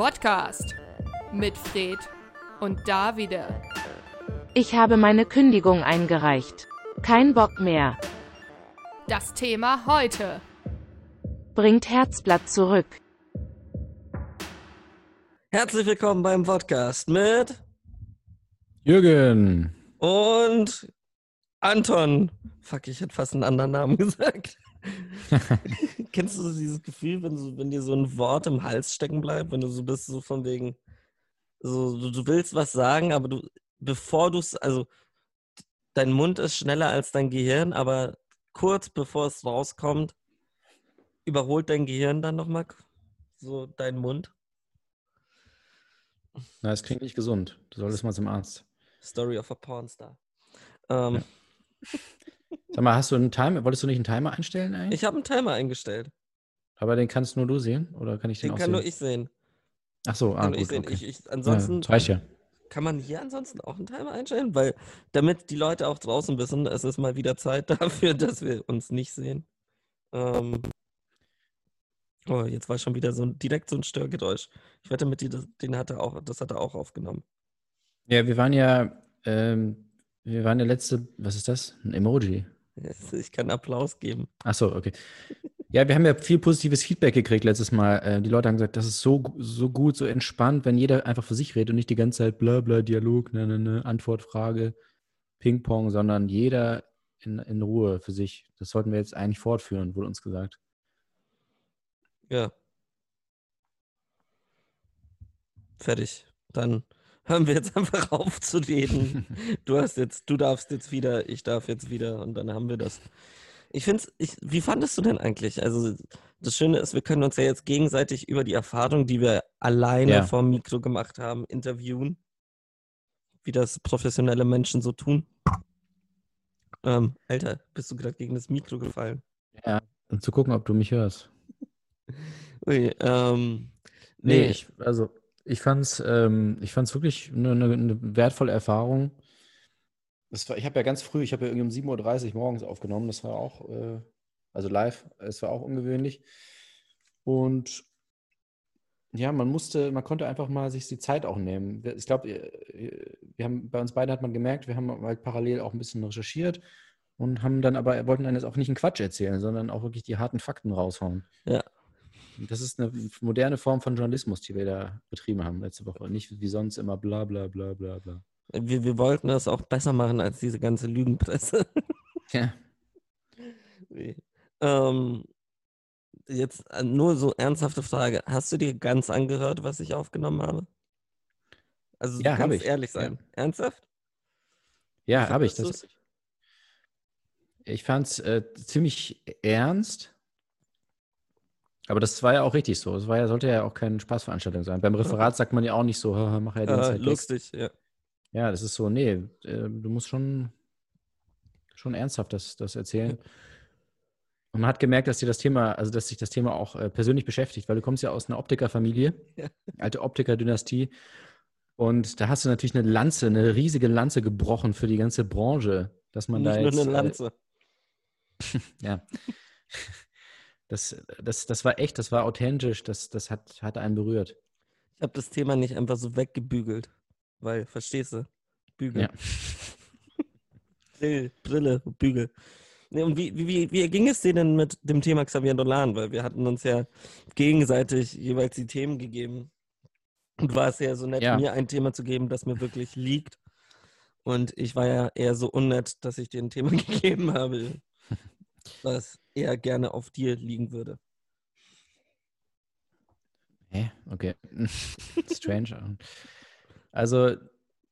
Podcast mit Fred und Davide. Ich habe meine Kündigung eingereicht. Kein Bock mehr. Das Thema heute. Bringt Herzblatt zurück. Herzlich willkommen beim Podcast mit Jürgen. und Anton. Fuck, ich hätte fast einen anderen Namen gesagt. Kennst du dieses Gefühl, wenn, so, wenn dir so ein Wort im Hals stecken bleibt, wenn du so bist, so von wegen, so, du, du willst was sagen, aber du, bevor du es, also dein Mund ist schneller als dein Gehirn, aber kurz bevor es rauskommt, überholt dein Gehirn dann nochmal so deinen Mund. Na, das klingt nicht gesund. Du solltest mal zum Arzt. Story of a Pornstar. Ähm, Ja. Sag mal, hast du einen Timer? Wolltest du nicht einen Timer einstellen eigentlich? Ich habe einen Timer eingestellt. Aber den kannst nur du sehen? Oder kann ich den, Den auch kann sehen? nur ich sehen. Ach so, ah, Kann nur ich gut, sehen. okay. Ich, ich, ja, ansonsten reicht ja. kann man hier ansonsten auch einen Timer einstellen, weil damit die Leute auch draußen wissen, es ist mal wieder Zeit dafür, dass wir uns nicht sehen. Ähm, oh, jetzt war schon wieder so ein, direkt so ein Störgeräusch. Ich wette mit dir, das, den hat er auch, das hat er auch aufgenommen. Ja, wir waren ja, ähm, wir waren der letzte, was ist das? Ein Emoji. Ich kann Applaus geben. Ach so, okay. Ja, wir haben ja viel positives Feedback gekriegt letztes Mal. Äh, die Leute haben gesagt, das ist so, so gut, so entspannt, wenn jeder einfach für sich redet und nicht die ganze Zeit bla bla Dialog, ne, ne, ne, Antwort, Frage, Ping-Pong, sondern jeder in, in Ruhe für sich. Das sollten wir jetzt eigentlich fortführen, wurde uns gesagt. Ja. Fertig. Dann hören wir jetzt einfach auf zu reden. Du hast jetzt, du darfst jetzt wieder, ich darf jetzt wieder und dann haben wir das. Ich finde ich, wie fandest du denn eigentlich? Also das Schöne ist, wir können uns ja jetzt gegenseitig über die Erfahrung, die wir alleine Ja. vor dem Mikro gemacht haben, interviewen. Wie das professionelle Menschen so tun. Ähm, Alter, bist du gerade gegen das Mikro gefallen? Ja, um zu gucken, ob du mich hörst. Ui, ähm, Nee, nee, ich, also ich fand's, ähm, ich fand's wirklich eine, eine, eine wertvolle Erfahrung. Das war, ich habe ja ganz früh, ich habe ja irgendwie um 7.30 Uhr morgens aufgenommen, das war auch, äh, also live, es war auch ungewöhnlich. Und ja, man musste, man konnte einfach mal sich die Zeit auch nehmen. Wir- Ich glaube, wir haben, bei uns beiden hat man gemerkt, wir haben halt parallel auch ein bisschen recherchiert und haben dann aber, wollten dann jetzt auch nicht einen Quatsch erzählen, sondern auch wirklich die harten Fakten raushauen. Ja. Das ist eine moderne Form von Journalismus, die wir da betrieben haben letzte Woche. Nicht wie sonst immer bla bla bla bla bla. Wir, wir wollten das auch besser machen als diese ganze Lügenpresse. Ja. Wie? ähm, jetzt äh, nur so ernsthafte Frage. Hast du dir ganz angehört, was ich aufgenommen habe? Also Ja, ich. ehrlich Ja. sein. Ernsthaft? Ja, habe ich. Das, ich fand es äh, ziemlich ernst. Aber das war ja auch richtig so. Es war ja, sollte ja auch keine Spaßveranstaltung sein. Beim Referat sagt man ja auch nicht so, "Haha, mach ja die ganze Äh, Zeit Gags." lustig, ja. Ja, das ist so, nee, äh, du musst schon, schon ernsthaft das, das erzählen. Und man hat gemerkt, dass dir das Thema, also dass sich das Thema auch äh, persönlich beschäftigt, weil du kommst ja aus einer Optikerfamilie, Ja. alte Optikerdynastie. Und da hast du natürlich eine Lanze, eine riesige Lanze gebrochen für die ganze Branche, dass man Nicht da nur jetzt, eine äh, Lanze. ja. Das, das, das war echt, das war authentisch, das, das hat, hat einen berührt. Ich habe das Thema nicht einfach so weggebügelt. Weil, verstehst du? Bügel. Ja. Brill, Brille, Bügel. Nee, und wie, wie, wie, wie ging es dir denn mit dem Thema Xavier Dolan? Weil wir hatten uns ja gegenseitig jeweils die Themen gegeben. Und war es ja so nett, Ja. mir ein Thema zu geben, das mir wirklich liegt. Und ich war ja eher so unnett, dass ich dir ein Thema gegeben habe, was eher gerne auf dir liegen würde. Hä? Okay. Strange. Also,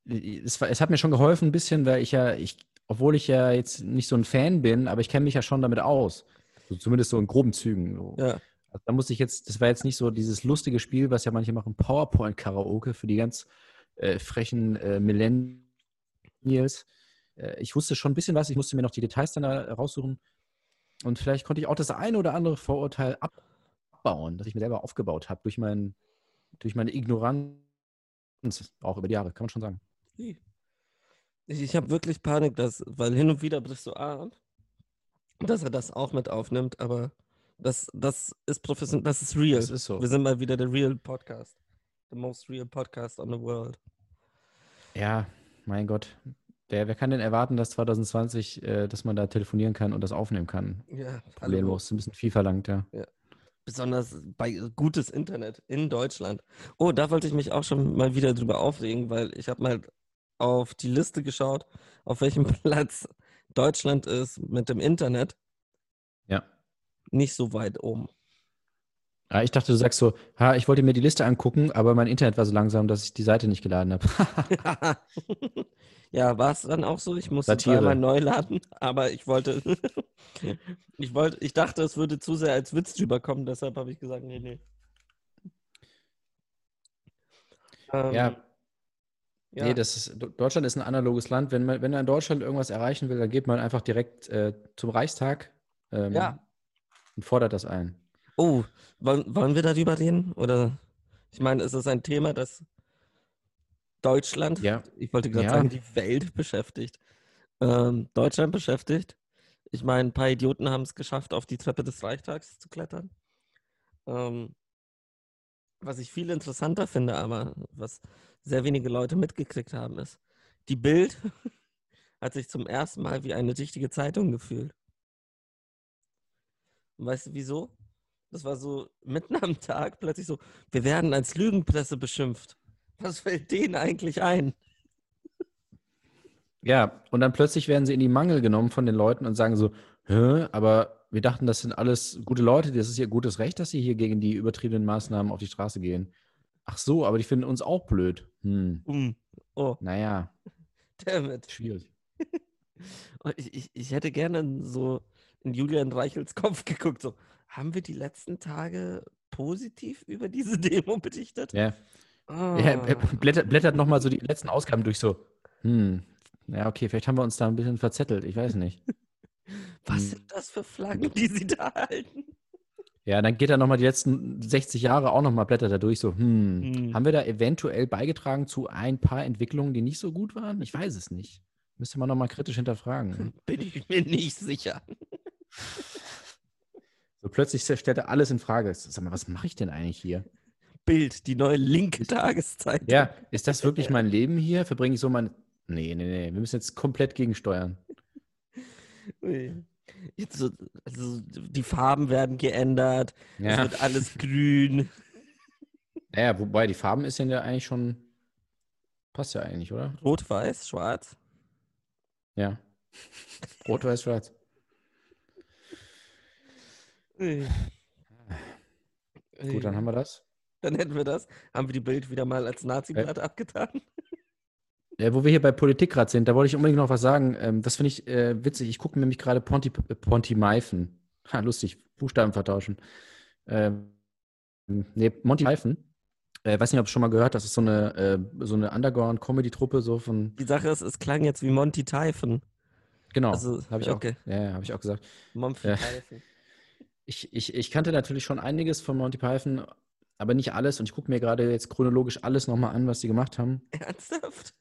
es, es hat mir schon geholfen ein bisschen, weil ich ja, ich, obwohl ich ja jetzt nicht so ein Fan bin, aber ich kenne mich ja schon damit aus. So, zumindest so in groben Zügen. So. Ja. Also, da musste ich jetzt, das war jetzt nicht so dieses lustige Spiel, was ja manche machen, PowerPoint-Karaoke für die ganz äh, frechen äh, Millennials. Äh, ich wusste schon ein bisschen was, ich musste mir noch die Details dann da raussuchen. Und vielleicht konnte ich auch das eine oder andere Vorurteil abbauen, das ich mir selber aufgebaut habe durch, mein, durch meine Ignoranz, auch über die Jahre, kann man schon sagen. Ich, ich habe wirklich Panik, dass, weil hin und wieder brichst du ab, dass er das auch mit aufnimmt, aber das, das ist professionell, das ist real. Das ist so. Wir sind mal wieder der Real Podcast. The most real podcast on the world. Ja, mein Gott. Wer, wer kann denn erwarten, dass 2020, äh, dass man da telefonieren kann und das aufnehmen kann? Ja, Problemlos. Ist ein bisschen viel verlangt, ja. Besonders bei gutes Internet in Deutschland. Oh, da wollte ich mich auch schon mal wieder drüber aufregen, weil ich habe mal auf die Liste geschaut, auf welchem Platz Deutschland ist mit dem Internet. Ja. Nicht so weit oben. Ah, ich dachte, du sagst so, ha, ich wollte mir die Liste angucken, aber mein Internet war so langsam, dass ich die Seite nicht geladen habe. ja, war es dann auch so? Ich musste zweimal neu laden, aber ich wollte, ich wollte, ich dachte, es würde zu sehr als Witz rüberkommen, deshalb habe ich gesagt, nee, nee. Ähm, ja, ja. nee, das ist, Deutschland ist ein analoges Land. Wenn man, wenn man in Deutschland irgendwas erreichen will, dann geht man einfach direkt äh, zum Reichstag ähm, Ja. und fordert das ein. Oh, wollen, wollen wir darüber reden? Oder ich meine, ist es ein Thema, das Deutschland, Ja. ich wollte gerade Ja. sagen, die Welt beschäftigt. Ähm, Deutschland beschäftigt. Ich meine, ein paar Idioten haben es geschafft, auf die Treppe des Reichstags zu klettern. Ähm, was ich viel interessanter finde, aber was sehr wenige Leute mitgekriegt haben, ist, die Bild hat sich zum ersten Mal wie eine richtige Zeitung gefühlt. Und weißt du wieso? Das war so mitten am Tag plötzlich so, wir werden als Lügenpresse beschimpft. Was fällt denen eigentlich ein? Ja, und dann plötzlich werden sie in die Mangel genommen von den Leuten und sagen so, Hä, aber wir dachten, das sind alles gute Leute, das ist ihr gutes Recht, dass sie hier gegen die übertriebenen Maßnahmen auf die Straße gehen. Ach so, aber die finden uns auch blöd. Hm, Um. Oh, naja, damit. schwierig. Ich, ich, ich hätte gerne so in Julian Reichels Kopf geguckt, so, haben wir die letzten Tage positiv über diese Demo berichtet? Ja, Ah. ja er blättert, blättert nochmal so die letzten Ausgaben durch, so, hm, ja, okay, vielleicht haben wir uns da ein bisschen verzettelt, ich weiß nicht. Was Hm. sind das für Flaggen, die sie da halten? Ja, dann geht er nochmal die letzten 60 Jahre auch nochmal, blättert er durch, so, hm, Hm. haben wir da eventuell beigetragen zu ein paar Entwicklungen, die nicht so gut waren? Ich weiß es nicht. Müsste man nochmal kritisch hinterfragen. Bin ich mir nicht sicher. So plötzlich stellt er alles in Frage. Sag mal, was mache ich denn eigentlich hier? Bild, die neue linke Tageszeitung. Ja, ist das wirklich mein Leben hier? Verbringe ich so mein. Nee, nee, nee. Wir müssen jetzt komplett gegensteuern. Jetzt so, also die Farben werden geändert, es Ja. wird alles grün. Naja, wobei die Farben ist ja eigentlich schon. Passt ja eigentlich, oder? Rot, weiß, schwarz. Ja. Rot, weiß, schwarz. Gut, dann haben wir das. Dann hätten wir das. Haben wir die Bild wieder mal als Nazi-Blatt abgetan. Ja, wo wir hier bei Politik gerade sind, da wollte ich unbedingt noch was sagen. Ähm, das finde ich äh, witzig. Ich gucke nämlich gerade Ponty, äh, Ponty Meifen. Ha, lustig. Buchstaben vertauschen. Ähm, nee, Monty Python. Äh, weiß nicht, ob du schon mal gehört hast. Das ist so eine, äh, so eine Underground-Comedy-Truppe, so von. Die Sache ist, es klang jetzt wie Monty Typhon. Genau. Also, habe ich, okay. auch, ja, hab ich auch gesagt. Monty. Typhon. Ich, ich, ich kannte natürlich schon einiges von Monty Python, aber nicht alles. Und ich gucke mir gerade jetzt chronologisch alles nochmal an, was die gemacht haben. Ernsthaft?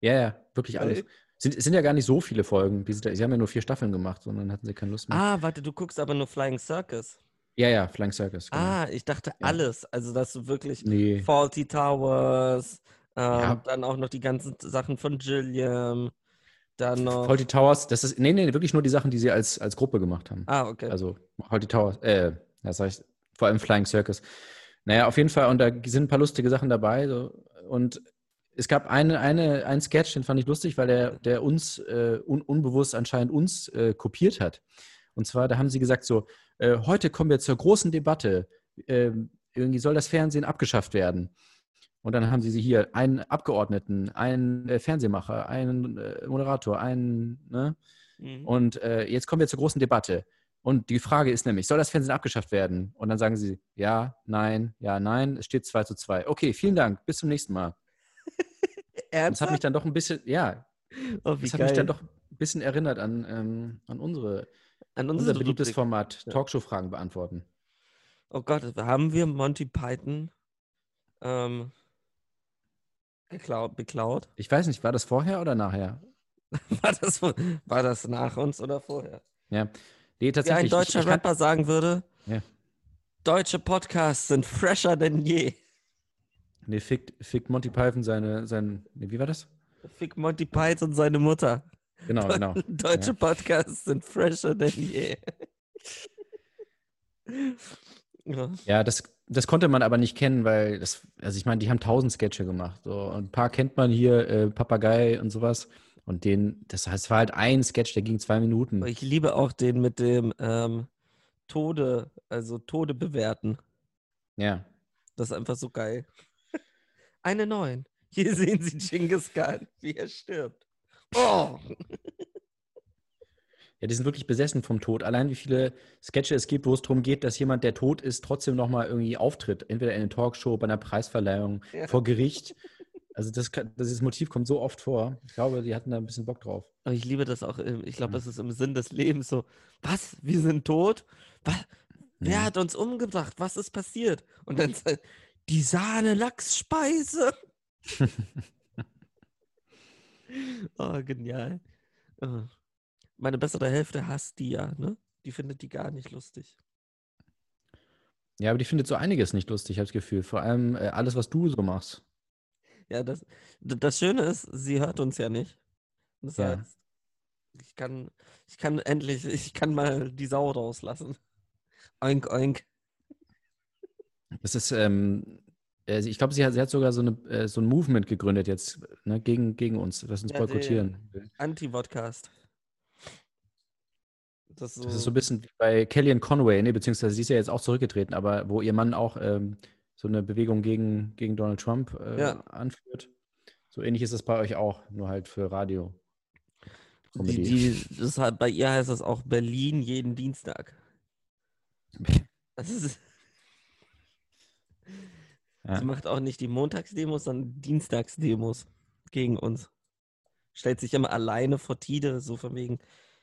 Ja, ja, wirklich alles. Sind, es sind ja gar nicht so viele Folgen. Die, sind, sie haben ja nur vier Staffeln gemacht, sondern hatten sie keine Lust mehr. Ah, warte, du guckst aber nur Flying Circus. Ja, ja, Flying Circus. Genau. Ah, ich dachte alles. Also, dass du wirklich nee. Faulty Towers, ähm, Ja. dann auch noch die ganzen Sachen von Gilliam, dann noch. Faulty Towers, das ist, nee, nee, wirklich nur die Sachen, die sie als, als Gruppe gemacht haben. ah, okay. Also Faulty Towers, äh, das sag ich, vor allem Flying Circus. Naja, auf jeden Fall, und da sind ein paar lustige Sachen dabei. So, und es gab eine, eine, einen Sketch, den fand ich lustig, weil der, der uns äh, un, unbewusst anscheinend uns äh, kopiert hat. Und zwar, da haben sie gesagt so, äh, heute kommen wir zur großen Debatte. Ähm, irgendwie soll das Fernsehen abgeschafft werden. Und dann haben sie sie hier einen Abgeordneten, einen äh, Fernsehmacher, einen äh, Moderator, einen, ne? Mhm. Und äh, jetzt kommen wir zur großen Debatte. Und die Frage ist nämlich, soll das Fernsehen abgeschafft werden? Und dann sagen sie, ja, nein, ja, nein. Es steht 2 zu 2. Okay, vielen Dank. Bis zum nächsten Mal. Das hat Ernsthaft? mich dann doch ein bisschen, ja, oh, das hat geil. mich dann doch ein bisschen erinnert an, ähm, an unsere, An unser beliebtes Rubrik. Format, Ja. Talkshow-Fragen beantworten. Oh Gott, haben wir Monty Python ähm, geklaut, beklaut? Ich weiß nicht, war das vorher oder nachher? War das, war das nach uns oder vorher? Ja. Nee, Wie ein tatsächlich. ich- deutscher ich kann- Rapper sagen würde, Ja. deutsche Podcasts sind fresher denn je. Nee, fickt, fickt Monty Python seine, sein, nee, wie war das? Fick Monty Python seine Mutter. Genau, genau. Deutsche Ja. Podcasts sind fresher denn je. ja. Ja, das, das konnte man aber nicht kennen, weil das, also ich meine, die haben tausend Sketche gemacht. So. Und ein paar kennt man hier, äh, Papagei und sowas. Und den, das heißt, es war halt ein Sketch, der ging zwei Minuten. Ich liebe auch den mit dem ähm, Tode, also Tode bewerten. Ja. Das ist einfach so geil. Eine neun. Hier sehen Sie Genghis Khan, wie er stirbt. Oh! Ja, die sind wirklich besessen vom Tod. Allein wie viele Sketche es gibt, wo es darum geht, dass jemand, der tot ist, trotzdem nochmal irgendwie auftritt. Entweder in einer Talkshow, bei einer Preisverleihung, Ja. vor Gericht. Also das, dieses Motiv kommt so oft vor. Ich glaube, die hatten da ein bisschen Bock drauf. Aber ich liebe das auch. Ich glaube, Ja. das ist im Sinn des Lebens so. Was? Wir sind tot? Was? Wer Ja. hat uns umgebracht? Was ist passiert? Und dann sagt, die Sahne-Lachsspeise. oh, genial. Oh. Meine bessere Hälfte hasst die ja, ne? Die findet die gar nicht lustig. Ja, aber die findet so einiges nicht lustig, habe ich das Gefühl. Vor allem äh, alles, was du so machst. Ja, das, das Schöne ist, sie hört uns ja nicht. Das Ja. heißt, ich kann, ich kann endlich, ich kann mal die Sau rauslassen. Oink, oink. Das ist, ähm, äh, ich glaube, sie hat, sie hat sogar so, eine, äh, so ein Movement gegründet jetzt ne, gegen, gegen uns, das uns Ja, boykottieren will. Anti-Vodcast. Das, so, Das ist so ein bisschen wie bei Kellyanne Conway, nee, beziehungsweise sie ist ja jetzt auch zurückgetreten, aber wo ihr Mann auch ähm, so eine Bewegung gegen, gegen Donald Trump äh, Ja. anführt. So ähnlich ist es bei euch auch, nur halt für Radio. die, die, das hat, bei ihr heißt das auch Berlin jeden Dienstag. Das ist, Ja. Sie macht auch nicht die Montagsdemos, sondern Dienstagsdemos gegen uns. Stellt sich immer alleine vor Tide, so von wegen,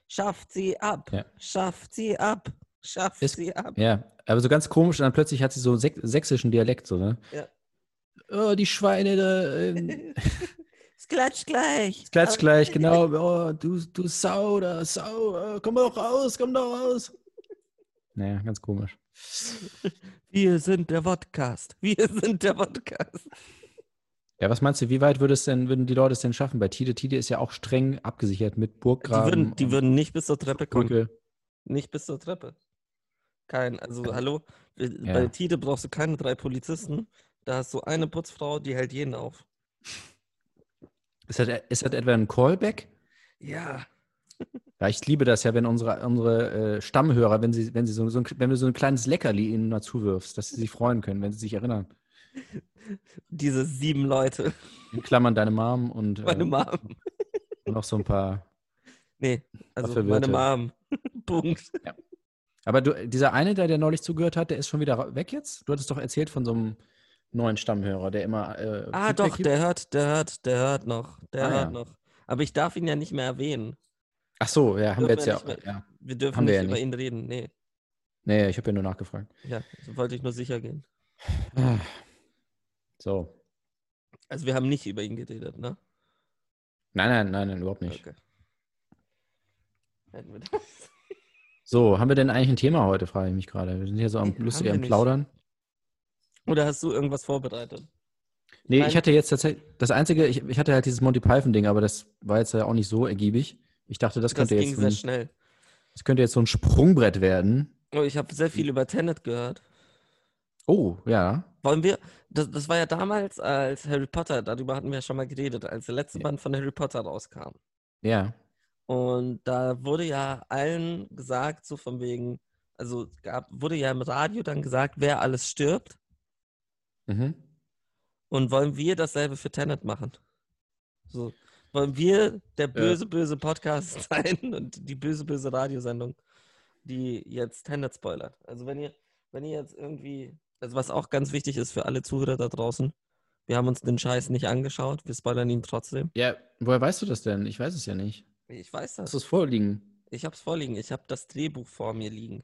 schafft sie ab, Ja. schafft sie ab, schafft Ist- sie ab. Ja, aber so ganz komisch, und dann plötzlich hat sie so säch- sächsischen Dialekt, so, ne? Ja. Oh, die Schweine da, ähm, es klatscht gleich. es klatscht gleich, genau. Oh, du, du Sau da, Sau, äh, komm doch raus, komm doch raus. Naja, ganz komisch. Wir sind der Podcast. Wir sind der Podcast. Ja, was meinst du, wie weit würde es denn, würden die Leute es denn schaffen? Bei Tide, Tide ist ja auch streng abgesichert mit Die Burggraben. würden, die würden nicht bis zur Treppe kommen. Brücke. Nicht bis zur Treppe. Kein, also hallo, äh, Ja. bei Tide brauchst du keine drei Polizisten. Da hast du eine Putzfrau, die hält jeden auf. Ist das, ist das etwa ein Callback? Ja. Ja, ich liebe das ja, wenn unsere, unsere äh, Stammhörer, wenn sie, wenn sie so, so ein, wenn du so ein kleines Leckerli ihnen mal zuwirfst, dass sie sich freuen können, wenn sie sich erinnern. Diese sieben Leute. In Klammern deine Mom und, Meine äh, Mom. und noch so ein paar. Nee, also meine Mom. Punkt. Aber du, dieser eine, der, der neulich zugehört hat, der ist schon wieder weg jetzt? Du hattest doch erzählt von so einem neuen Stammhörer, der immer. Äh, Ah, Feedback doch, gibt. der hört, der hört, der hört noch. Der Ah, hört ja. noch. Aber ich darf ihn ja nicht mehr erwähnen. Ach so, ja, haben wir jetzt wir ja. mehr- ja. Wir dürfen Haben wir nicht ja über nicht. ihn reden. Nee. Nee, ich habe ja nur nachgefragt. Ja, so wollte ich nur sicher gehen. Ah. So. Also wir haben nicht über ihn geredet, ne? Nein, nein, nein, nein, überhaupt nicht. Okay. Hätten wir das. So, haben wir denn eigentlich ein Thema heute, frage ich mich gerade. Wir sind hier so am Nee, lustig am. Plaudern. Oder hast du irgendwas vorbereitet? Nee, Nein. ich hatte jetzt tatsächlich, das Einzige, ich, ich hatte halt dieses Monty Python-Ding, aber das war jetzt ja auch nicht so ergiebig. Ich dachte, das Das könnte, ging jetzt sehr ein, schnell. das könnte jetzt so ein Sprungbrett werden. Oh, ich habe sehr viel über Tenet gehört. Oh, ja. Wollen wir, das, das war ja damals, als Harry Potter, darüber hatten wir ja schon mal geredet, als der letzte Ja. Band von Harry Potter rauskam. Ja. Und da wurde ja allen gesagt, so von wegen, also gab, wurde ja im Radio dann gesagt, wer alles stirbt. Mhm. Und wollen wir dasselbe für Tenet machen? So, wollen wir der böse, böse Podcast sein und die böse, böse Radiosendung, die jetzt Tenet spoilert? Also wenn ihr, wenn ihr jetzt irgendwie, also was auch ganz wichtig ist für alle Zuhörer da draußen, wir haben uns den Scheiß nicht angeschaut, wir spoilern ihn trotzdem. Ja, woher weißt du das denn? Ich weiß es ja nicht. Ich weiß Hast das. du es vorliegen? Ich habe es vorliegen. Ich habe das Drehbuch vor mir liegen.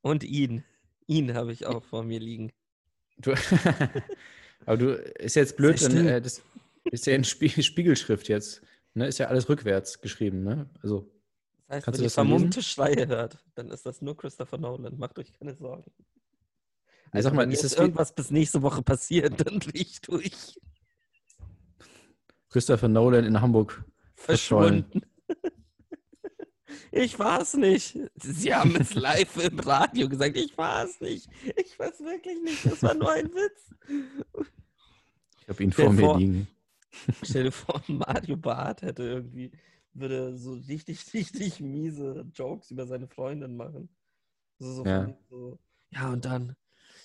Und ihn. Ihn habe ich auch vor mir liegen. Du, aber du, ist jetzt blöd, denn, äh, das ist ja in Spie Spiegelschrift jetzt. Ne? Ist ja alles rückwärts geschrieben, ne? Also, Das heißt, Kannst wenn du ihr das lesen? vermummte Schreie hört, dann ist das nur Christopher Nolan. Macht euch keine Sorgen. Also sag mal, wenn ist es irgendwas bis nächste Woche passiert, dann bin ich durch. Christopher Nolan in Hamburg verschollen. Verschwunden. Ich war es nicht. Sie haben es live im Radio gesagt. Ich war es nicht. Ich war es wirklich nicht. Das war nur ein Witz. Ich habe ihn vor mir liegen. Stell dir vor, Mario Barth hätte irgendwie, würde so richtig, richtig miese Jokes über seine Freundin machen. So, so, Ja. so ja und dann,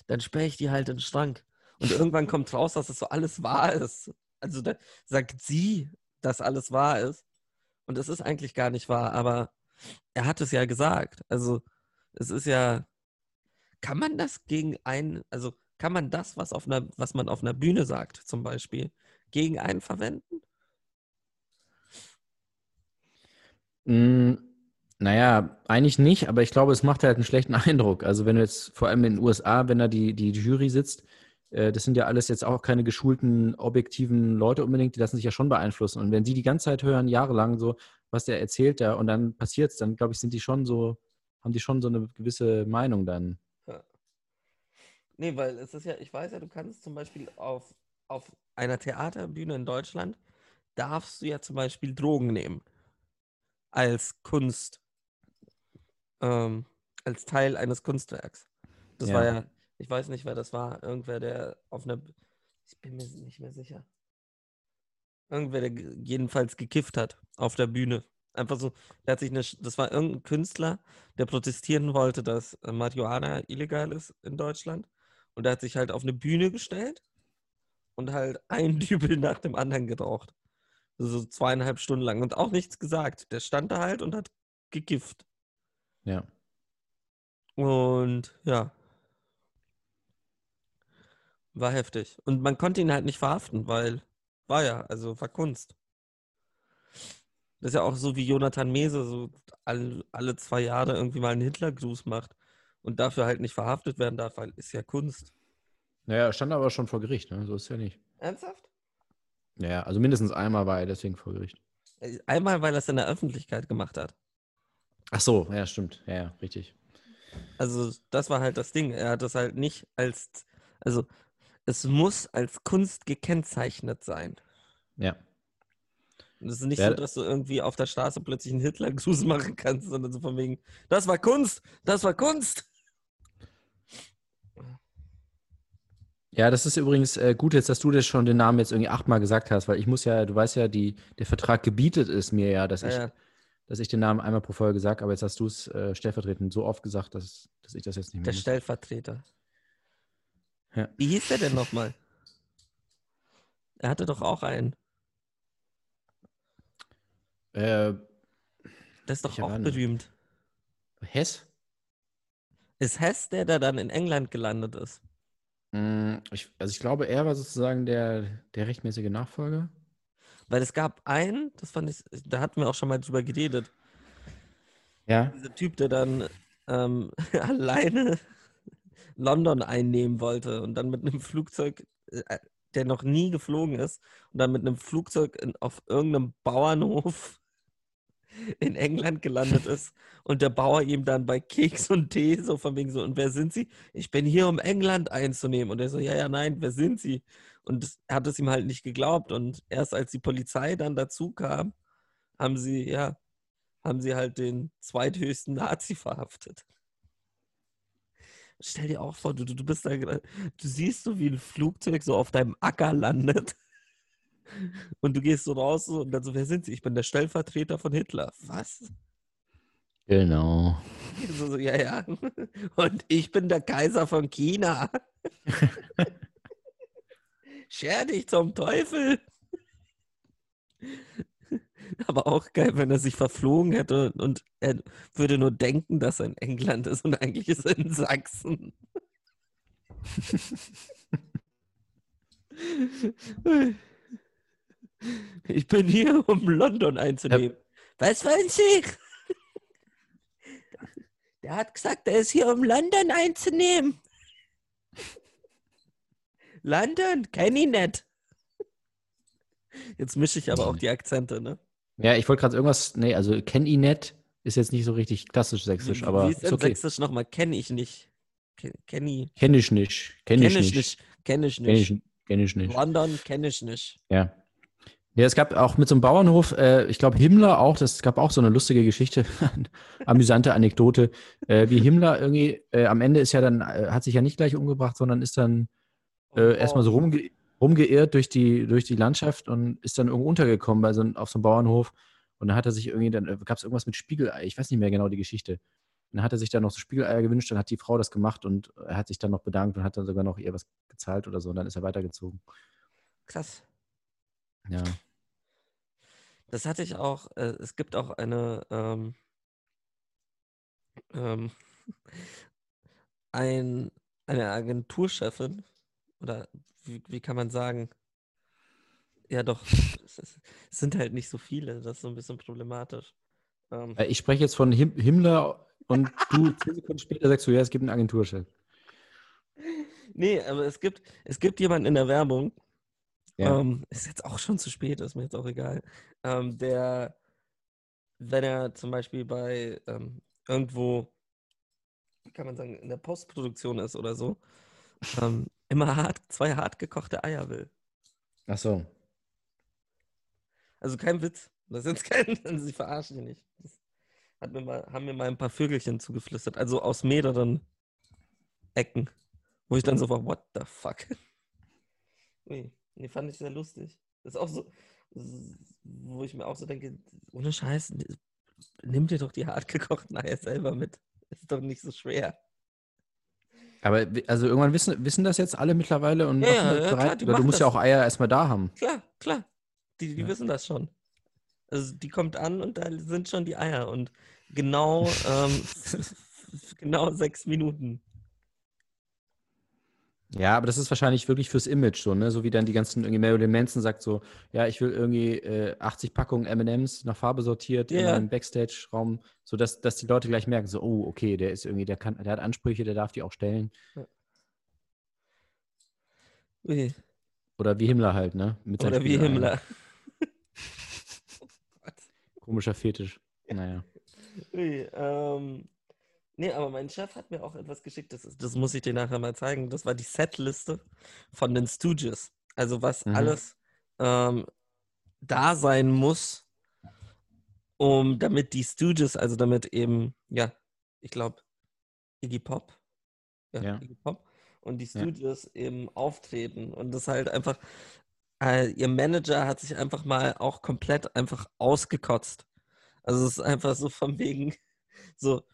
dann sperre ich die halt in den Schrank. Und irgendwann kommt raus, dass das so alles wahr ist. Also da sagt sie, dass alles wahr ist. Und es ist eigentlich gar nicht wahr, aber er hat es ja gesagt. Also es ist ja, kann man das gegen einen, also kann man das, was, auf einer, was man auf einer Bühne sagt, zum Beispiel, gegen einen verwenden? Mm, naja, eigentlich nicht, aber ich glaube, es macht halt einen schlechten Eindruck. Also wenn du jetzt vor allem in den USA, wenn da die, die Jury sitzt, äh, das sind ja alles jetzt auch keine geschulten, objektiven Leute unbedingt, die lassen sich ja schon beeinflussen. Und wenn die die ganze Zeit hören, jahrelang so, was der erzählt da und dann passiert's, dann glaube ich, sind die schon so, haben die schon so eine gewisse Meinung dann. Nee, weil es ist ja, ich weiß ja, du kannst zum Beispiel auf, auf einer Theaterbühne in Deutschland, darfst du ja zum Beispiel Drogen nehmen. Als Kunst. Ähm, als Teil eines Kunstwerks. Das war Ja. ja, ich weiß nicht, wer das war. Irgendwer, der auf einer, ich bin mir nicht mehr sicher. Irgendwer, der jedenfalls gekifft hat auf der Bühne. Einfach so, der hat sich eine, das war irgendein Künstler, der protestieren wollte, dass äh, Marihuana illegal ist in Deutschland. Und der hat sich halt auf eine Bühne gestellt und halt ein Dübel nach dem anderen geraucht. So zweieinhalb Stunden lang und auch nichts gesagt. Der stand da halt und hat gekifft. Ja. Und ja. War heftig. Und man konnte ihn halt nicht verhaften, weil war ja, also war Kunst. Das ist ja auch so wie Jonathan Mese, so alle, alle zwei Jahre irgendwie mal einen Hitlergruß macht und dafür halt nicht verhaftet werden darf, weil ist ja Kunst. Naja, stand aber schon vor Gericht, ne? So ist ja nicht. Ernsthaft? Ja, also mindestens einmal war er deswegen vor Gericht. Einmal, weil er es in der Öffentlichkeit gemacht hat. Ach so, ja, stimmt. Ja, ja, richtig. Also das war halt das Ding. Er hat das halt nicht als, also es muss als Kunst gekennzeichnet sein. Ja. Und es ist nicht Ja. so, dass du irgendwie auf der Straße plötzlich einen Hitlergruß machen kannst, sondern so von wegen, das war Kunst, das war Kunst. Ja, das ist übrigens äh, gut jetzt, dass du das schon den Namen jetzt irgendwie achtmal gesagt hast, weil ich muss ja, du weißt ja, die, der Vertrag gebietet es mir ja, dass Ja, ich, ja. Dass ich den Namen einmal pro Folge sage, aber jetzt hast du es äh, stellvertretend so oft gesagt, dass, dass ich das jetzt nicht mehr Der muss. Stellvertreter. Ja. Wie hieß der denn nochmal? Er hatte doch auch einen. Äh, Der ist doch auch das? berühmt. Hess? Ist Hess der, der dann in England gelandet ist? Mm, ich, also ich glaube, er war sozusagen der, der rechtmäßige Nachfolger. Weil es gab einen, das fand ich, da hatten wir auch schon mal drüber geredet, Ja. dieser Typ, der dann ähm, alleine London einnehmen wollte und dann mit einem Flugzeug, äh, der noch nie geflogen ist, und dann mit einem Flugzeug in, auf irgendeinem Bauernhof in England gelandet ist und der Bauer ihm dann bei Keks und Tee so von wegen so, und wer sind Sie? Ich bin hier, um England einzunehmen. Und er so, ja, ja, nein, wer sind Sie? Und das- er hat es ihm halt nicht geglaubt. Und erst als die Polizei dann dazu kam, haben sie, ja, haben sie halt den zweithöchsten Nazi verhaftet. Stell dir auch vor, du, du bist da, du siehst so, wie ein Flugzeug so auf deinem Acker landet. Und du gehst so raus und dann so, wer sind Sie? Ich bin der Stellvertreter von Hitler. Was? Genau. So, so, ja, ja. Und ich bin der Kaiser von China. Scher dich zum Teufel. Aber auch geil, wenn er sich verflogen hätte und er würde nur denken, dass er in England ist und eigentlich ist er in Sachsen. Ich bin hier, um London einzunehmen. Was wollen Sie? Der hat gesagt, er ist hier, um London einzunehmen. London? Kenn ich nicht. Jetzt mische ich aber auch die Akzente, ne? Ja, ich wollte gerade irgendwas, nee, also kenn ihn nicht, ist jetzt nicht so richtig klassisch sächsisch, Wie- aber Wie ist ist okay. Sächsisch nochmal? Kenn ich nicht. Ke- Kenny. Kenn ich nicht. Kenn ich nicht. nicht. Kenn ich Kenn ich, nicht. kenn ich nicht. London kenne ich nicht. Ja. Ja, es gab auch mit so einem Bauernhof, äh, ich glaube Himmler auch, das gab auch so eine lustige Geschichte, amüsante Anekdote, äh, wie Himmler irgendwie, äh, am Ende ist ja dann, äh, hat sich ja nicht gleich umgebracht, sondern ist dann äh, erstmal so rumge rumgeirrt durch die, durch die Landschaft und ist dann irgendwo untergekommen bei so, auf so einem Bauernhof. Und dann hat er sich irgendwie, dann gab es irgendwas mit Spiegelei, ich weiß nicht mehr genau die Geschichte. Und dann hat er sich dann noch so Spiegeleier gewünscht, dann hat die Frau das gemacht und er hat sich dann noch bedankt und hat dann sogar noch ihr was gezahlt oder so und dann ist er weitergezogen. Krass. Ja. Das hatte ich auch. Äh, es gibt auch eine, ähm, ähm, ein, eine Agenturchefin, oder wie, wie kann man sagen? Ja, doch, es, sind halt nicht so viele, das ist so ein bisschen problematisch. Ähm, Äh, Ich spreche jetzt von Him Himmler und du zehn Sekunden später sagst du, ja, es gibt einen Agenturchef. nee, aber es gibt, es gibt jemanden in der Werbung, Ja. Ähm, ist jetzt auch schon zu spät, ist mir jetzt auch egal. Ähm, der, wenn er zum Beispiel bei ähm, irgendwo, wie kann man sagen, in der Postproduktion ist oder so, ähm, immer hart, zwei hart gekochte Eier will. Ach so. Also kein Witz. Das ist jetzt kein, sie verarschen ihn nicht. Das hat mir mal, haben mir mal ein paar Vögelchen zugeflüstert, also aus mehreren Ecken, wo ich dann so war, what the fuck? Nee, nee, fand ich sehr lustig. Das ist auch so, wo ich mir auch so denke, ohne Scheiß, nimm dir doch die hart gekochten Eier selber mit. Ist doch nicht so schwer. Aber also irgendwann wissen, wissen das jetzt alle mittlerweile und Ja, machen ja, ja, bereit? klar, Oder du musst ja das. auch Eier erstmal da haben. Klar, klar. Die, die Ja. wissen das schon. Also die kommt an und da sind schon die Eier und genau, ähm, genau sechs Minuten. Ja, aber das ist wahrscheinlich wirklich fürs Image so, ne? So wie dann die ganzen, irgendwie Marilyn Manson sagt so, ja, ich will irgendwie äh, 80 Packungen M&M's nach Farbe sortiert in Ja. meinem Backstage-Raum, sodass dass die Leute gleich merken, so, oh, okay, der ist irgendwie, der kann, der hat Ansprüche, der darf die auch stellen. Ui. Oder wie Himmler halt, ne? Mit Oder wie. Himmler. Komischer Fetisch. Naja. Ui, ähm, nee, aber mein Chef hat mir auch etwas geschickt, das, ist, das muss ich dir nachher mal zeigen. Das war die Setliste von den Stooges. Also was Mhm. alles ähm, da sein muss, um damit die Stooges, also damit eben, ja, ich glaube, Iggy Pop, ja, Ja. Iggy Pop und die Ja. Stooges eben auftreten und das halt einfach, äh, ihr Manager hat sich einfach mal auch komplett einfach ausgekotzt. Also es ist einfach so von wegen, so,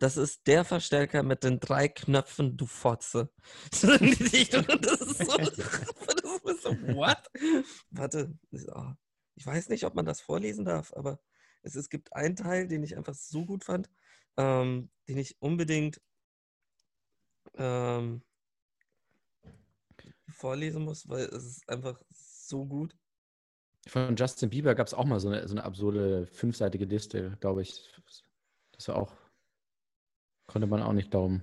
das ist der Verstärker mit den drei Knöpfen, du Fotze. Das ist so, das ist so, what? Warte, oh, ich weiß nicht, ob man das vorlesen darf, aber es, es gibt einen Teil, den ich einfach so gut fand, ähm, den ich unbedingt ähm, vorlesen muss, weil es ist einfach so gut. Von Justin Bieber gab es auch mal so eine, so eine absurde fünfseitige Liste, glaube ich. Das war auch, konnte man auch nicht glauben.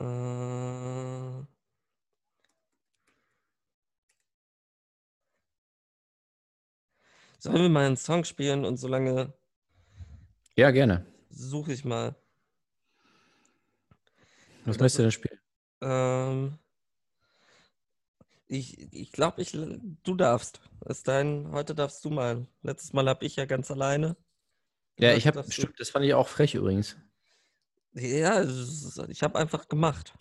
Äh, Sollen wir mal einen Song spielen und solange Ja, gerne. suche ich mal. Was möchtest du denn spielen? Ähm, ich ich glaube, ich, du darfst. Ist dein, heute darfst du mal. Letztes Mal habe ich ja ganz alleine. Ja, ich habe, stimmt, das fand ich auch frech übrigens. Ja, ich habe einfach gemacht.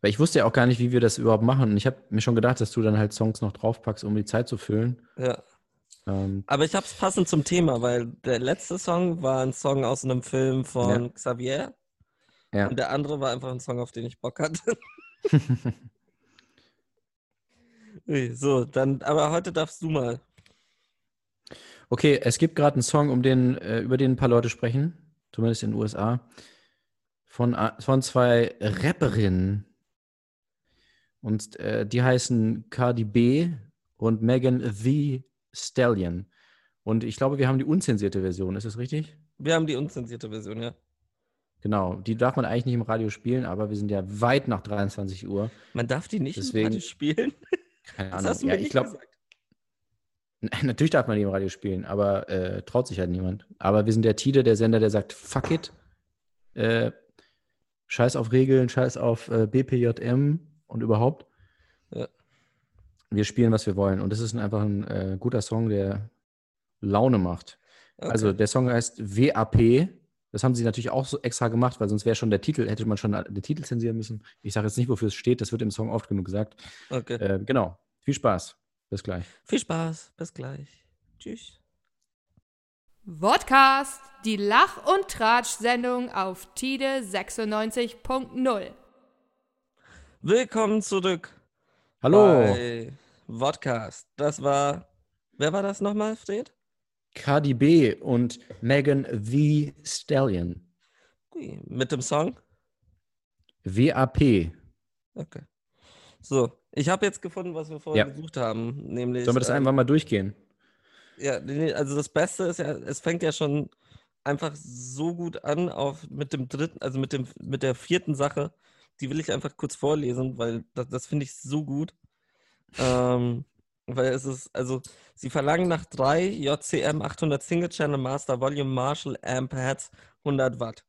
Weil ich wusste ja auch gar nicht, wie wir das überhaupt machen. Und ich habe mir schon gedacht, dass du dann halt Songs noch draufpackst, um die Zeit zu füllen. Ja. Ähm, Aber ich habe es passend zum Thema, weil der letzte Song war ein Song aus einem Film von Ja. Xavier. ja. Und der andere war einfach ein Song, auf den ich Bock hatte. So, dann, aber heute darfst du mal. Okay, es gibt gerade einen Song, um den, äh, über den ein paar Leute sprechen, zumindest in den USA, von, a- von zwei Rapperinnen. Und äh, die heißen Cardi B und Megan The Stallion. Und ich glaube, wir haben die unzensierte Version, ist das richtig? Wir haben die unzensierte Version, ja. Genau, die darf man eigentlich nicht im Radio spielen, aber wir sind ja weit nach 23 Uhr. Man darf die nicht Deswegen- im Radio spielen. Keine Ahnung. Ja, ich glaube. Natürlich darf man die im Radio spielen, aber äh, traut sich halt niemand. Aber wir sind der Tide, der Sender, der sagt, fuck it. Äh, Scheiß auf Regeln, scheiß auf äh, BPJM und überhaupt. Ja. Wir spielen, was wir wollen. Und das ist ein, einfach ein äh, guter Song, der Laune macht. Okay. Also der Song heißt WAP. Das haben sie natürlich auch so extra gemacht, weil sonst wäre schon der Titel, hätte man schon den Titel zensieren müssen. Ich sage jetzt nicht, wofür es steht, das wird im Song oft genug gesagt. okay. Äh, genau. Viel Spaß. Bis gleich. Viel Spaß. Bis gleich. Tschüss. Vodcast, die Lach- und Tratsch-Sendung auf Tide 96.0. Willkommen zurück Hallo, bei Vodcast. Das war. Wer war das nochmal, Fred? Cardi B und Megan The Stallion. Mit dem Song? WAP. Okay. So, ich habe jetzt gefunden, was wir vorher Ja. gesucht haben, nämlich. Sollen wir das ähm, einfach mal durchgehen? Ja, also das Beste ist ja, es fängt ja schon einfach so gut an auf mit dem dritten, also mit dem mit der vierten Sache. Die will ich einfach kurz vorlesen, weil das, das finde ich so gut. Ähm, weil es ist, also sie verlangen nach drei JCM 800 Single Channel Master Volume Marshall Amp Heads 100 Watt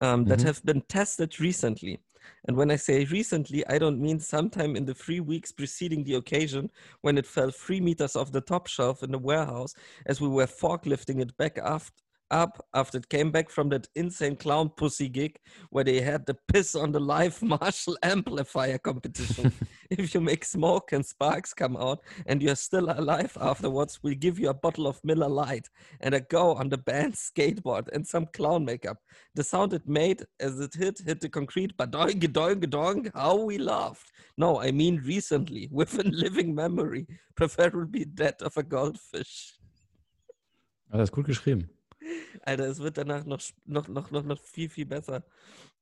um, that Mhm. have been tested recently. And when I say recently, I don't mean sometime in the three weeks preceding the occasion when it fell three meters off the top shelf in the warehouse as we were forklifting it back aft, up after it came back from that insane clown pussy gig where they had the piss on the live Marshall amplifier competition. if you make smoke and sparks come out and you're still alive afterwards, we'll give you a bottle of Miller Lite and a go on the band's skateboard and some clown makeup. The sound it made as it hit hit the concrete, but doing doing doing how we laughed. No, I mean recently, within living memory, preferably that of a goldfish. Ah, das ist gut geschrieben. Alter, es wird danach noch, noch, noch, noch, noch viel, viel besser.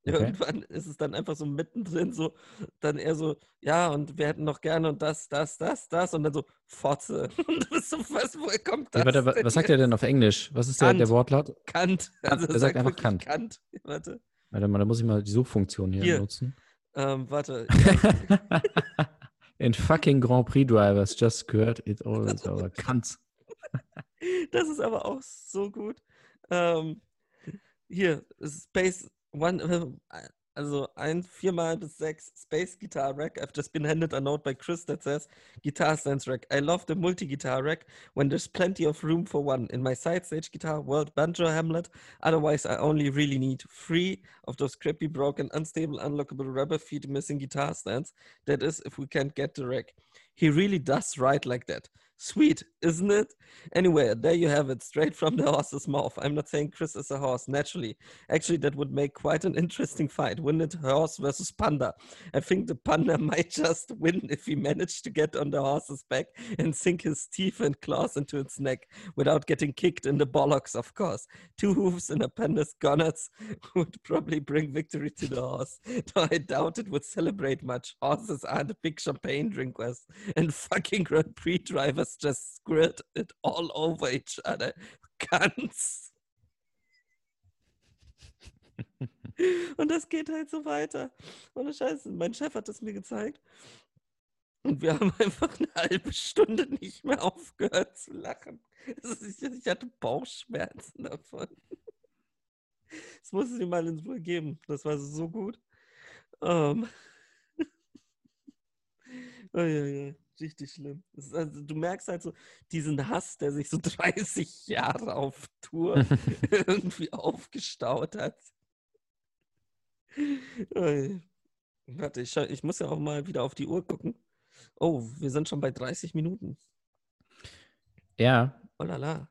Okay. Irgendwann ist es dann einfach so mittendrin, so, dann eher so, ja, und wir hätten noch gerne und das, das, das, das, und dann so, Fotze. Und du bist so, was, woher kommt das? Ja, warte, was sagt er jetzt? denn auf Englisch? Was ist der, der Kant. Wortlaut? Kant. Also er sagt einfach wirklich Kant. Kant. Warte, Warte mal, da muss ich mal die Suchfunktion hier, Hier. nutzen. ähm, warte. In fucking Grand Prix Drivers just skirt it all over. Kant. Das ist aber auch so gut. Ähm, hier, Space One, äh, also ein viermal bis sechs Space Guitar Rack. I've just been handed a note by Chris that says Guitar Stands Rack. I love the multi guitar rack when there's plenty of room for one. In my side stage guitar, World Banjo Hamlet. Otherwise, I only really need three of those crappy, broken, unstable, unlockable rubber feet missing guitar stands. That is, if we can't get the rack. He really does write like that. Sweet, isn't it? Anyway, there you have it, straight from the horse's mouth. I'm not saying Chris is a horse, naturally. Actually, that would make quite an interesting fight, wouldn't it? Horse versus panda. I think the panda might just win if he managed to get on the horse's back and sink his teeth and claws into its neck without getting kicked in the bollocks, of course. Two hoofs and a panda's gonnads would probably bring victory to the horse, though I doubt it would celebrate much. Horses aren't big champagne drinkers, and fucking Grand Prix drivers just squirt it all over each other. Ganz. Und das geht halt so weiter. Ohne Scheiße, mein Chef hat das mir gezeigt. Und wir haben einfach eine halbe Stunde nicht mehr aufgehört zu lachen. Ist- Ich hatte Bauchschmerzen davon. Das muss ich dir mal ins Ruhe geben. Das war so gut. Ähm. Uiuiui, richtig schlimm. Also, du merkst halt so diesen Hass, der sich so 30 Jahre auf Tour irgendwie aufgestaut hat. Warte, ich, ich muss ja auch mal wieder auf die Uhr gucken. Oh, wir sind schon bei 30 Minuten. Ja, Oh la la.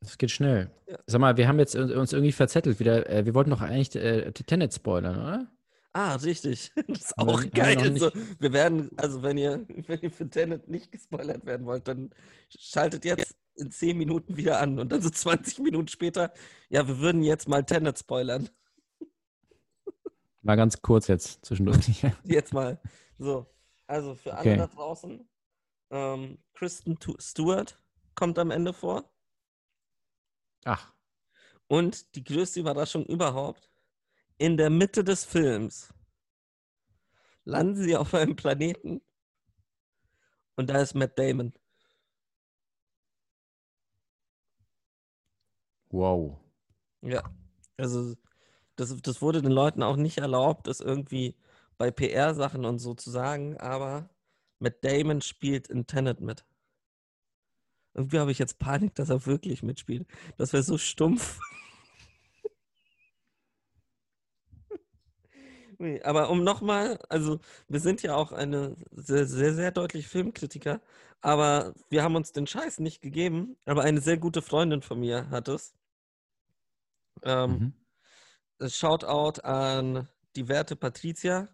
das geht schnell. Ja. Sag mal, wir haben jetzt uns uns irgendwie verzettelt wieder. Äh, wir wollten doch eigentlich äh, Tenet spoilern, oder? Ah, richtig. Das ist auch noch geil. nicht- So, wir werden, also wenn ihr, wenn ihr für Tenet nicht gespoilert werden wollt, dann schaltet jetzt in 10 Minuten wieder an und dann so 20 Minuten später, ja, wir würden jetzt mal Tenet spoilern. Mal ganz kurz jetzt zwischendurch. Jetzt mal. So, also für alle Okay. da draußen, ähm, Kristen Stewart kommt am Ende vor Ach, und die größte Überraschung überhaupt, in der Mitte des Films landen sie auf einem Planeten und da ist Matt Damon. wow. Ja, also Das, das wurde den Leuten auch nicht erlaubt, das irgendwie bei PR-Sachen und so zu sagen, aber Matt Damon spielt in Tenet mit. Irgendwie habe ich jetzt Panik, dass er wirklich mitspielt. Das wäre so stumpf. Nee, aber um nochmal, also wir sind ja auch eine sehr, sehr, sehr deutliche Filmkritiker, aber wir haben uns den Scheiß nicht gegeben, aber eine sehr gute Freundin von mir hat es. Ähm, Mhm. Shoutout an die werte Patricia.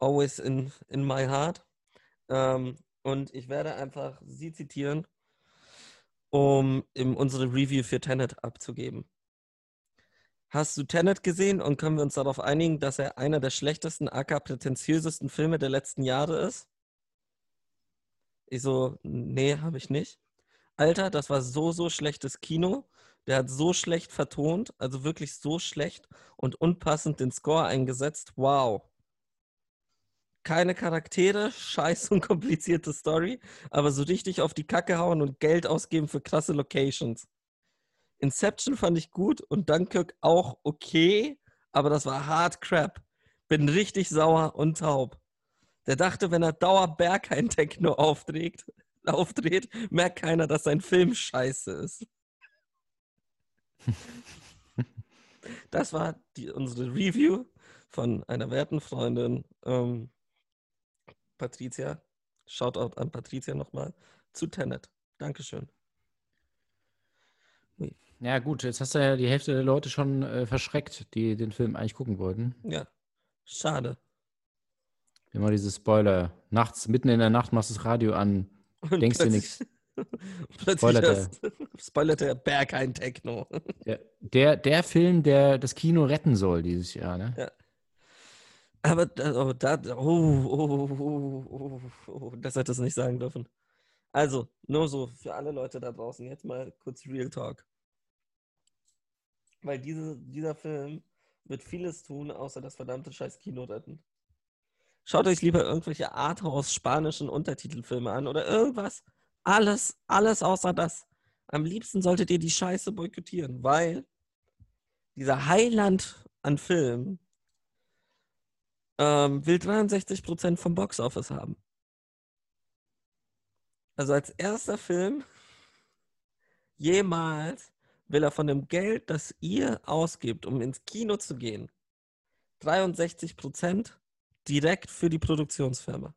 Always in, in my heart. Ähm, und ich werde einfach sie zitieren, um unsere Review für Tenet abzugeben. Hast du Tenet gesehen und können wir uns darauf einigen, dass er einer der schlechtesten, aka prätentiösesten Filme der letzten Jahre ist? Ich so, nee, habe ich nicht. Alter, das war so, so schlechtes Kino. Der hat so schlecht vertont, also wirklich so schlecht und unpassend den Score eingesetzt. Wow. Keine Charaktere, scheiß und komplizierte Story, aber so richtig auf die Kacke hauen und Geld ausgeben für krasse Locations. Inception fand ich gut und Dunkirk auch okay, aber das war hard crap. Bin richtig sauer und taub. Der dachte, wenn er Dauerberg ein Techno aufträgt, aufdreht, merkt keiner, dass sein Film scheiße ist. Das war die, unsere Review von einer werten Freundin, ähm, Patricia. Shoutout an Patricia nochmal zu Tenet. Dankeschön. Ja, gut, jetzt hast du ja die Hälfte der Leute schon äh, verschreckt, die den Film eigentlich gucken wollten. Ja, schade. Immer diese Spoiler. Nachts, mitten in der Nacht machst du das Radio an, Und denkst dir nichts. Plötzlich Spoilert er. der Berg ein Techno. Der, der, der Film, der das Kino retten soll dieses Jahr, ne? Aber da, oh, da, oh, oh, oh, oh, oh, das hätte es nicht sagen dürfen. Also, nur so für alle Leute da draußen, jetzt mal kurz Real Talk. Weil diese, dieser Film wird vieles tun, außer das verdammte scheiß Kino retten. Schaut euch lieber irgendwelche Arthouse spanischen Untertitelfilme an oder irgendwas. Alles, alles außer das. Am liebsten solltet ihr die Scheiße boykottieren, weil dieser Heiland an Filmen ähm, will 63% vom Boxoffice haben. Also als erster Film jemals will er von dem Geld, das ihr ausgibt, um ins Kino zu gehen, 63% direkt für die Produktionsfirma.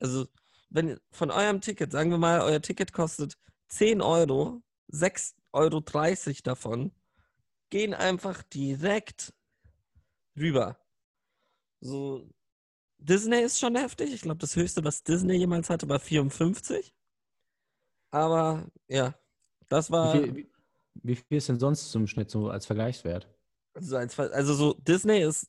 Also, wenn von eurem Ticket, sagen wir mal, euer Ticket kostet 10 Euro, 6,30 Euro davon gehen einfach direkt rüber. So, Disney ist schon heftig. Ich glaube, das höchste, was Disney jemals hatte, war 54. Aber ja, das Wie war. viel, wie, wie viel ist denn sonst zum Schnitt so als Vergleichswert? Also, als, also so, Disney ist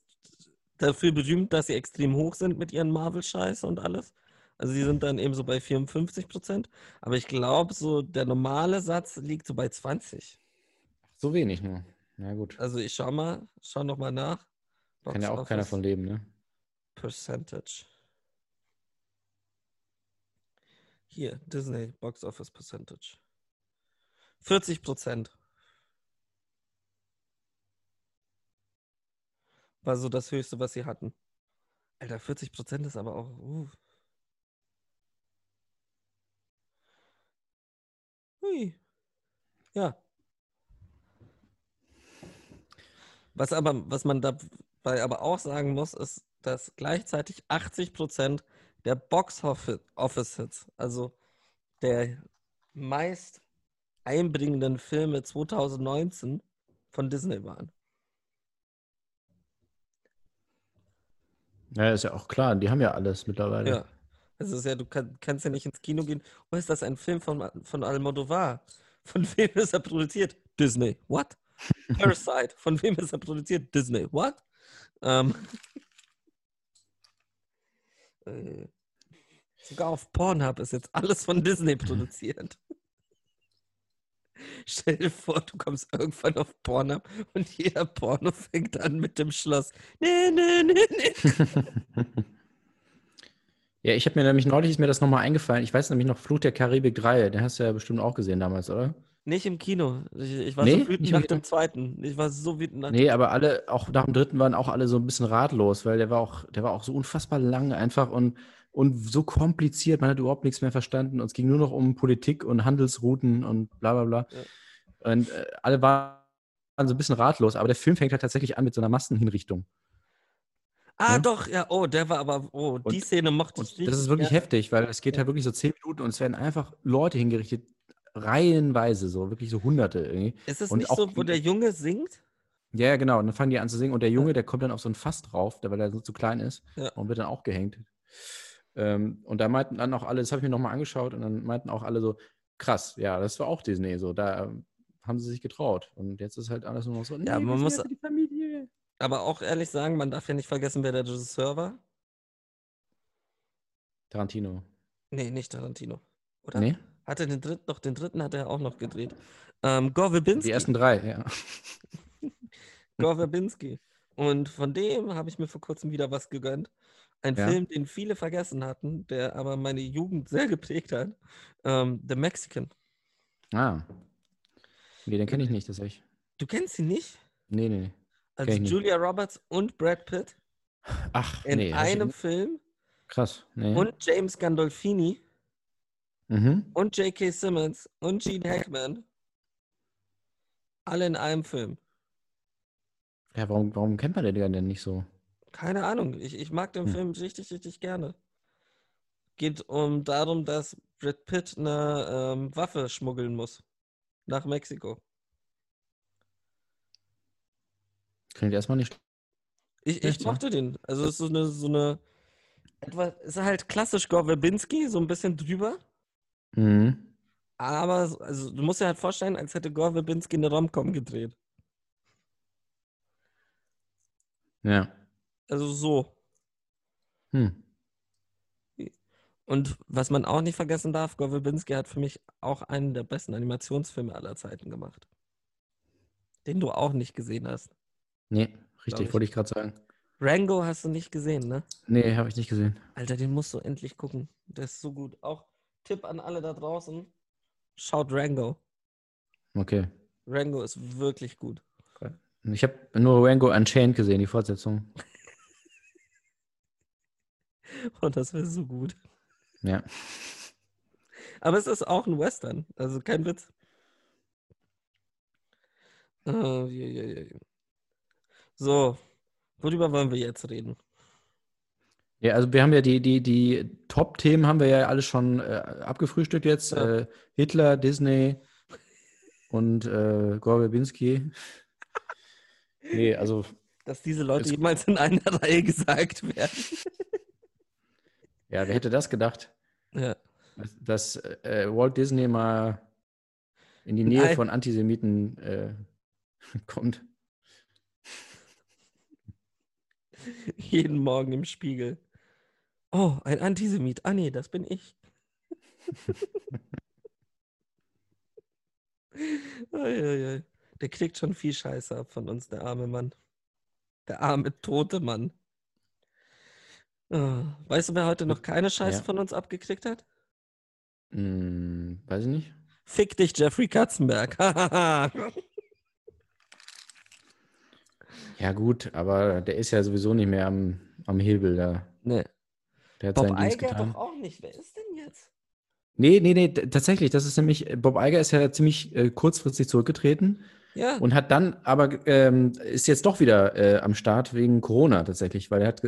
dafür berühmt, dass sie extrem hoch sind mit ihren Marvel-Scheiß und alles. Also sie sind dann eben so bei 54 Prozent. Aber ich glaube, so der normale Satz liegt so bei 20. So wenig nur. Na gut. Also ich schau mal, schau noch mal nach. Kann ja auch Box keiner Office von leben, ne? Percentage. Hier, Disney Box Office Percentage. 40 Prozent. War so das Höchste, was sie hatten. Alter, 40 Prozent ist aber auch. Uh. Hui. Ja. Was aber, was man dabei aber auch sagen muss, ist, dass gleichzeitig 80 Prozent der Box Office Hits, also der meist einbringenden Filme 2019 von Disney waren. Ja, ist ja auch klar, die haben ja alles mittlerweile. Ja. Es ist ja, du kann, kannst ja nicht ins Kino gehen. Oh, ist das ein Film von, von Almodovar? Von wem ist er produziert? Disney. What? Parasite. Von wem ist er produziert? Disney. What? Ähm, äh, sogar auf Pornhub ist jetzt alles von Disney produziert. Stell dir vor, du kommst irgendwann auf Pornhub und jeder Porno fängt an mit dem Schloss. Nee, nee, nee, nee. Ja, ich habe mir nämlich neulich ist mir das nochmal eingefallen. Ich weiß nämlich noch Flut der Karibik 3, den hast du ja bestimmt auch gesehen damals, oder? Nicht im Kino. Ich, ich war Nee, so wütend nicht nach dem zweiten. Ich war so wütend nach Nee, aber alle, auch nach dem dritten waren auch alle so ein bisschen ratlos, weil der war auch, der war auch so unfassbar lang einfach und, und so kompliziert. Man hat überhaupt nichts mehr verstanden. Und es ging nur noch um Politik und Handelsrouten und bla bla bla. Und äh, alle waren so ein bisschen ratlos, aber der Film fängt halt tatsächlich an mit so einer Massenhinrichtung. Ah, Ja. doch, ja. Oh, der war aber. Oh, die Und- Szene mochte ich Und das ist wirklich gerne. heftig, weil es geht halt wirklich so zehn Minuten und es werden einfach Leute hingerichtet, reihenweise, so wirklich so Hunderte irgendwie. Ist es und nicht so, wo der Junge singt? Ja, ja, genau. Und dann fangen die an zu singen und der Junge, der kommt dann auf so ein Fass drauf, weil er so zu klein ist Ja. und wird dann auch gehängt. Ähm, und da meinten dann auch alle, das habe ich mir nochmal angeschaut und dann meinten auch alle so, krass, ja, das war auch Disney so, da ähm, haben sie sich getraut. Und jetzt ist halt alles nur noch so, nee, Ja, man muss- ja die Familie. Aber auch ehrlich sagen, man darf ja nicht vergessen, wer der Regisseur war. Tarantino. Nee, nicht Tarantino. Oder? Nee? Hatte den dritten, noch den dritten hat er auch noch gedreht. Ähm, Gore Verbinski. Die ersten drei, ja. Gore Verbinski. Und von dem habe ich mir vor kurzem wieder was gegönnt. Ein Ja. Film, den viele vergessen hatten, der aber meine Jugend sehr geprägt hat. Ähm, The Mexican. Ah. Nee, den kenne ich nicht, das ich. Du kennst ihn nicht? Nee, nee. Also ich nicht. Julia Roberts und Brad Pitt Ach, in nee. ich- einem Film Krass. Nee. und James Gandolfini Mhm. und J.K. Simmons und Gene Hackman. Alle in einem Film. Ja, warum, warum kennt man den denn nicht so? Keine Ahnung. Ich, ich mag den Hm. Film richtig, richtig gerne. Geht um darum, dass Brad Pitt eine ähm, Waffe schmuggeln muss. Nach Mexiko. Klingt erstmal nicht. Ich, ich ja? mochte den. Also es ist so eine, so eine etwas, es ist halt klassisch Gore Verbinski, so ein bisschen drüber. Mhm. Aber so- also, du musst dir halt vorstellen, als hätte Gore Verbinski eine Romcom gedreht. Ja. Also so. Hm. Und was man auch nicht vergessen darf, Gore Verbinski hat für mich auch einen der besten Animationsfilme aller Zeiten gemacht. Den du auch nicht gesehen hast. Nee, richtig, ich. wollte ich gerade sagen. Rango hast du nicht gesehen, ne? Nee, habe ich nicht gesehen. Alter, den musst du endlich gucken. Der ist so gut. Auch Tipp an alle da draußen. Schaut Rango. Okay. Rango ist wirklich gut. Ich habe nur Rango Unchained gesehen, die Fortsetzung. Und das wäre so gut. Ja. Aber es ist auch ein Western. Also kein Witz. Äh. So, worüber wollen wir jetzt reden? Ja, also wir haben ja die, die, die Top-Themen haben wir ja alle schon äh, abgefrühstückt jetzt. Ja. Äh, Hitler, Disney und äh, Gore Verbinski. Nee, also Dass diese Leute jemals in einer Reihe gesagt werden. ja, wer hätte das gedacht, Ja. dass, dass äh, Walt Disney mal in die Nähe Nein. von Antisemiten äh, kommt. Jeden Morgen im Spiegel. Oh, ein Antisemit. Ah nee, das bin ich. Der kriegt schon viel Scheiße ab von uns, der arme Mann. Der arme, tote Mann. Ah, Weißt du, wer heute noch keine Scheiße Ja. von uns abgekriegt hat? Hm, weiß ich nicht. Fick dich, Jeffrey Katzenberg. Ja, gut, aber der ist ja sowieso nicht mehr am, am Hebel da. nee. Der hat Bob seinen Dienst Eiger getan. doch auch nicht. Wer ist denn jetzt? Nee, nee, nee, tatsächlich, das ist nämlich, Bob Eiger ist ja ziemlich äh, kurzfristig zurückgetreten Ja. und hat dann aber, ähm, ist jetzt doch wieder äh, am Start wegen Corona tatsächlich, weil er hat,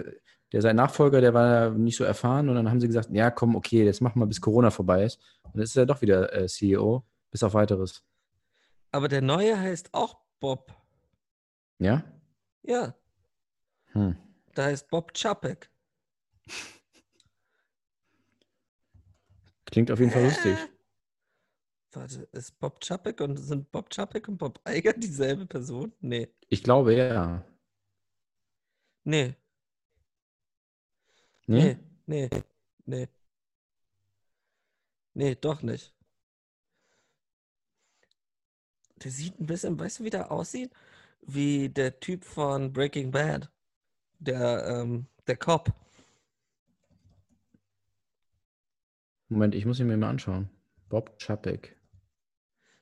der sein Nachfolger, der war nicht so erfahren und dann haben sie gesagt, ja, komm, okay, das machen wir, bis Corona vorbei ist. Und jetzt ist er doch wieder äh, CEO, bis auf weiteres. Aber der neue heißt auch Bob. Ja? Ja, Hm. da heißt Bob Chapek. Klingt auf jeden Fall lustig. Warte, ist Bob Chapek und sind Bob Chapek und Bob Eiger dieselbe Person? Nee. Ich glaube, ja. Nee, Nee? nee, nee, nee. Nee, doch nicht. Der sieht ein bisschen, weißt du, wie der aussieht? Wie der Typ von Breaking Bad. Der, ähm, der Cop. Moment, ich muss ihn mir mal anschauen. Bob Chapek.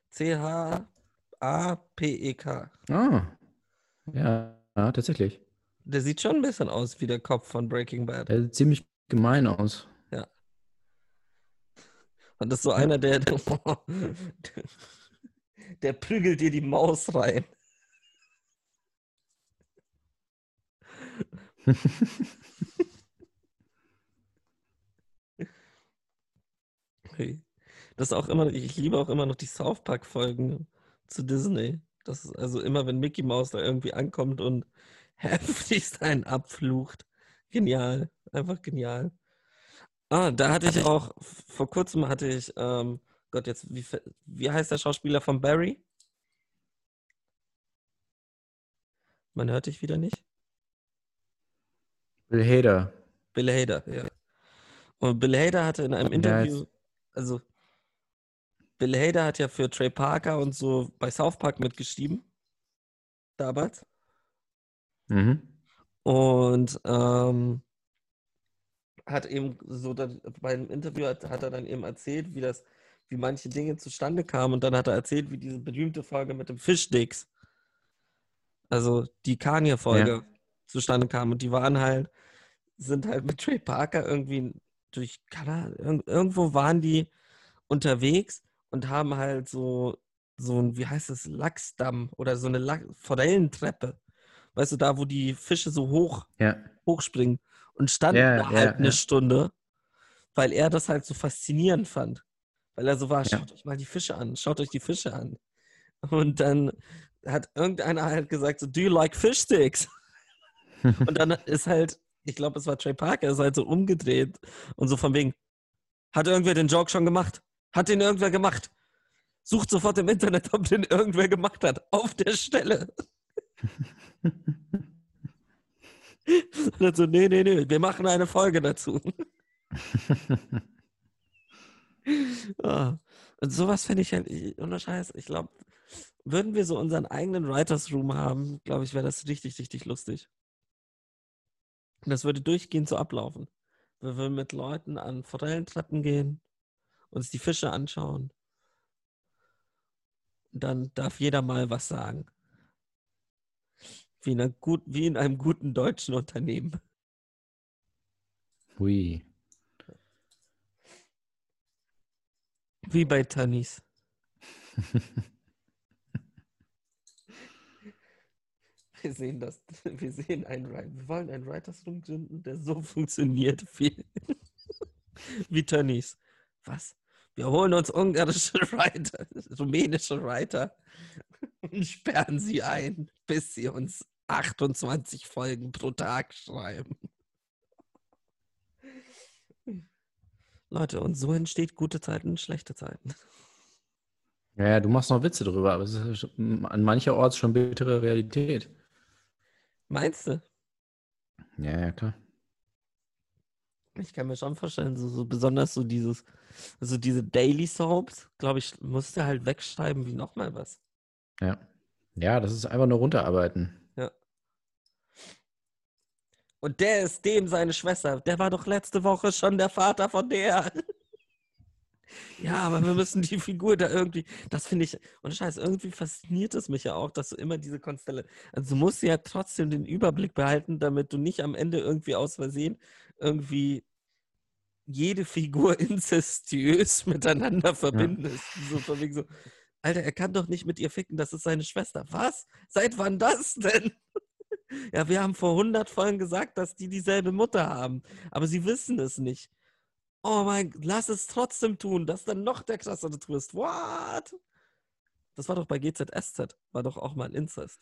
C-H-A-P-E-K. Ah. Ja, ja, tatsächlich. Der sieht schon ein bisschen aus wie der Kopf von Breaking Bad. Der sieht ziemlich gemein aus. Und das ist so einer, der, der, der prügelt dir die Maus rein. Hey. Das auch immer, ich liebe auch immer noch die South Park-Folgen zu Disney. Das ist also immer, wenn Mickey Mouse da irgendwie ankommt und heftigst einen abflucht. Genial, einfach genial. Ah, da hatte ich auch, vor kurzem hatte ich, ähm, Gott, jetzt, wie, wie heißt der Schauspieler von Barry? Man hört dich wieder nicht. Bill Hader. Bill Hader, ja. Und Bill Hader hatte in einem Interview, also Bill Hader hat ja für Trey Parker und so bei South Park mitgeschrieben. Damals. Mhm. Und ähm, hat eben so dann, beim Interview hat, hat er dann eben erzählt, wie das, wie manche Dinge zustande kamen. Und dann hat er erzählt, wie diese berühmte Folge mit dem Fischsticks, also die Kanye-Folge zustande kam. Und die waren halt, sind halt mit Trey Parker irgendwie durch Kanada, irg irgendwo waren die unterwegs und haben halt so, so ein, wie heißt das, Lachsdamm oder so eine Lach Forellentreppe. Weißt du, da, wo die Fische so hoch Ja. hochspringen und standen Ja, da ja, halt eine ja. Stunde, weil er das halt so faszinierend fand. Weil er so war, schaut euch mal die Fische an, schaut euch die Fische an. Und dann hat irgendeiner halt gesagt, so, do you like fish sticks? Und dann ist halt, ich glaube, es war Trey Parker, ist halt so umgedreht und so von wegen, hat irgendwer den Joke schon gemacht? Hat den irgendwer gemacht? Sucht sofort im Internet, ob den irgendwer gemacht hat. Auf der Stelle. Und dann so, nee, nee, nee, wir machen eine Folge dazu. Ah, Und sowas finde ich halt, ich- ohne Scheiß, ich glaube, würden wir so unseren eigenen Writers Room haben, glaube ich, wäre das richtig, richtig lustig. Und das würde durchgehend so ablaufen. Wir würden mit Leuten an Forellentreppen gehen, uns die Fische anschauen. Dann darf jeder mal was sagen. Wie in, gut, wie in einem guten deutschen Unternehmen. Hui. Wie bei Tanis. Wir sehen das. Wir sehen einen Wri- Wir wollen einen Writers Room gründen, der so funktioniert wie, wie Tönnies. Was? Wir holen uns ungarische Writer, rumänische Writer und sperren sie ein, bis sie uns 28 Folgen pro Tag schreiben. Leute, und so entsteht gute Zeiten und schlechte Zeiten. Ja, ja, du machst noch Witze drüber, aber es ist an mancherorts schon bittere Realität. Meinst du? Ja, ja, klar. Ich kann mir schon vorstellen, so, so besonders so dieses, so diese Daily Soaps, glaube ich, musst du halt wegschreiben wie nochmal was. Ja. Ja, das ist einfach nur runterarbeiten. Und der ist dem seine Schwester. Der war doch letzte Woche schon der Vater von der. Ja, aber wir müssen die Figur da irgendwie, das finde ich, und Scheiß, irgendwie fasziniert es mich ja auch, dass du immer diese Konstelle, also du musst ja trotzdem den Überblick behalten, damit du nicht am Ende irgendwie aus Versehen irgendwie jede Figur inzestiös miteinander verbindest. So von wegen so, Alter, er kann doch nicht mit ihr ficken, das ist seine Schwester. Was? Seit wann das denn? Ja, wir haben vor 100 Folgen gesagt, dass die dieselbe Mutter haben, aber sie wissen es nicht. Oh mein, lass es trotzdem tun. Das ist dann noch der krassere Twist. What? Das war doch bei GZSZ, war doch auch mal Inzest.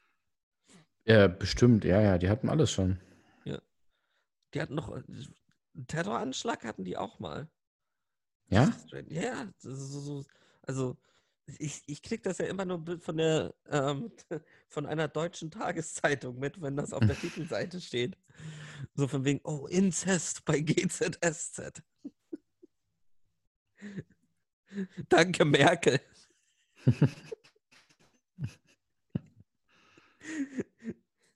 Ja, bestimmt. Ja, ja, die hatten alles schon. Die hatten noch einen Terroranschlag hatten die auch mal. Ja? Ja, so, so, also ich, ich krieg das ja immer nur von der ähm, von einer deutschen Tageszeitung mit, wenn das auf der Titelseite steht. So von wegen, oh, Inzest bei GZSZ. Danke, Merkel.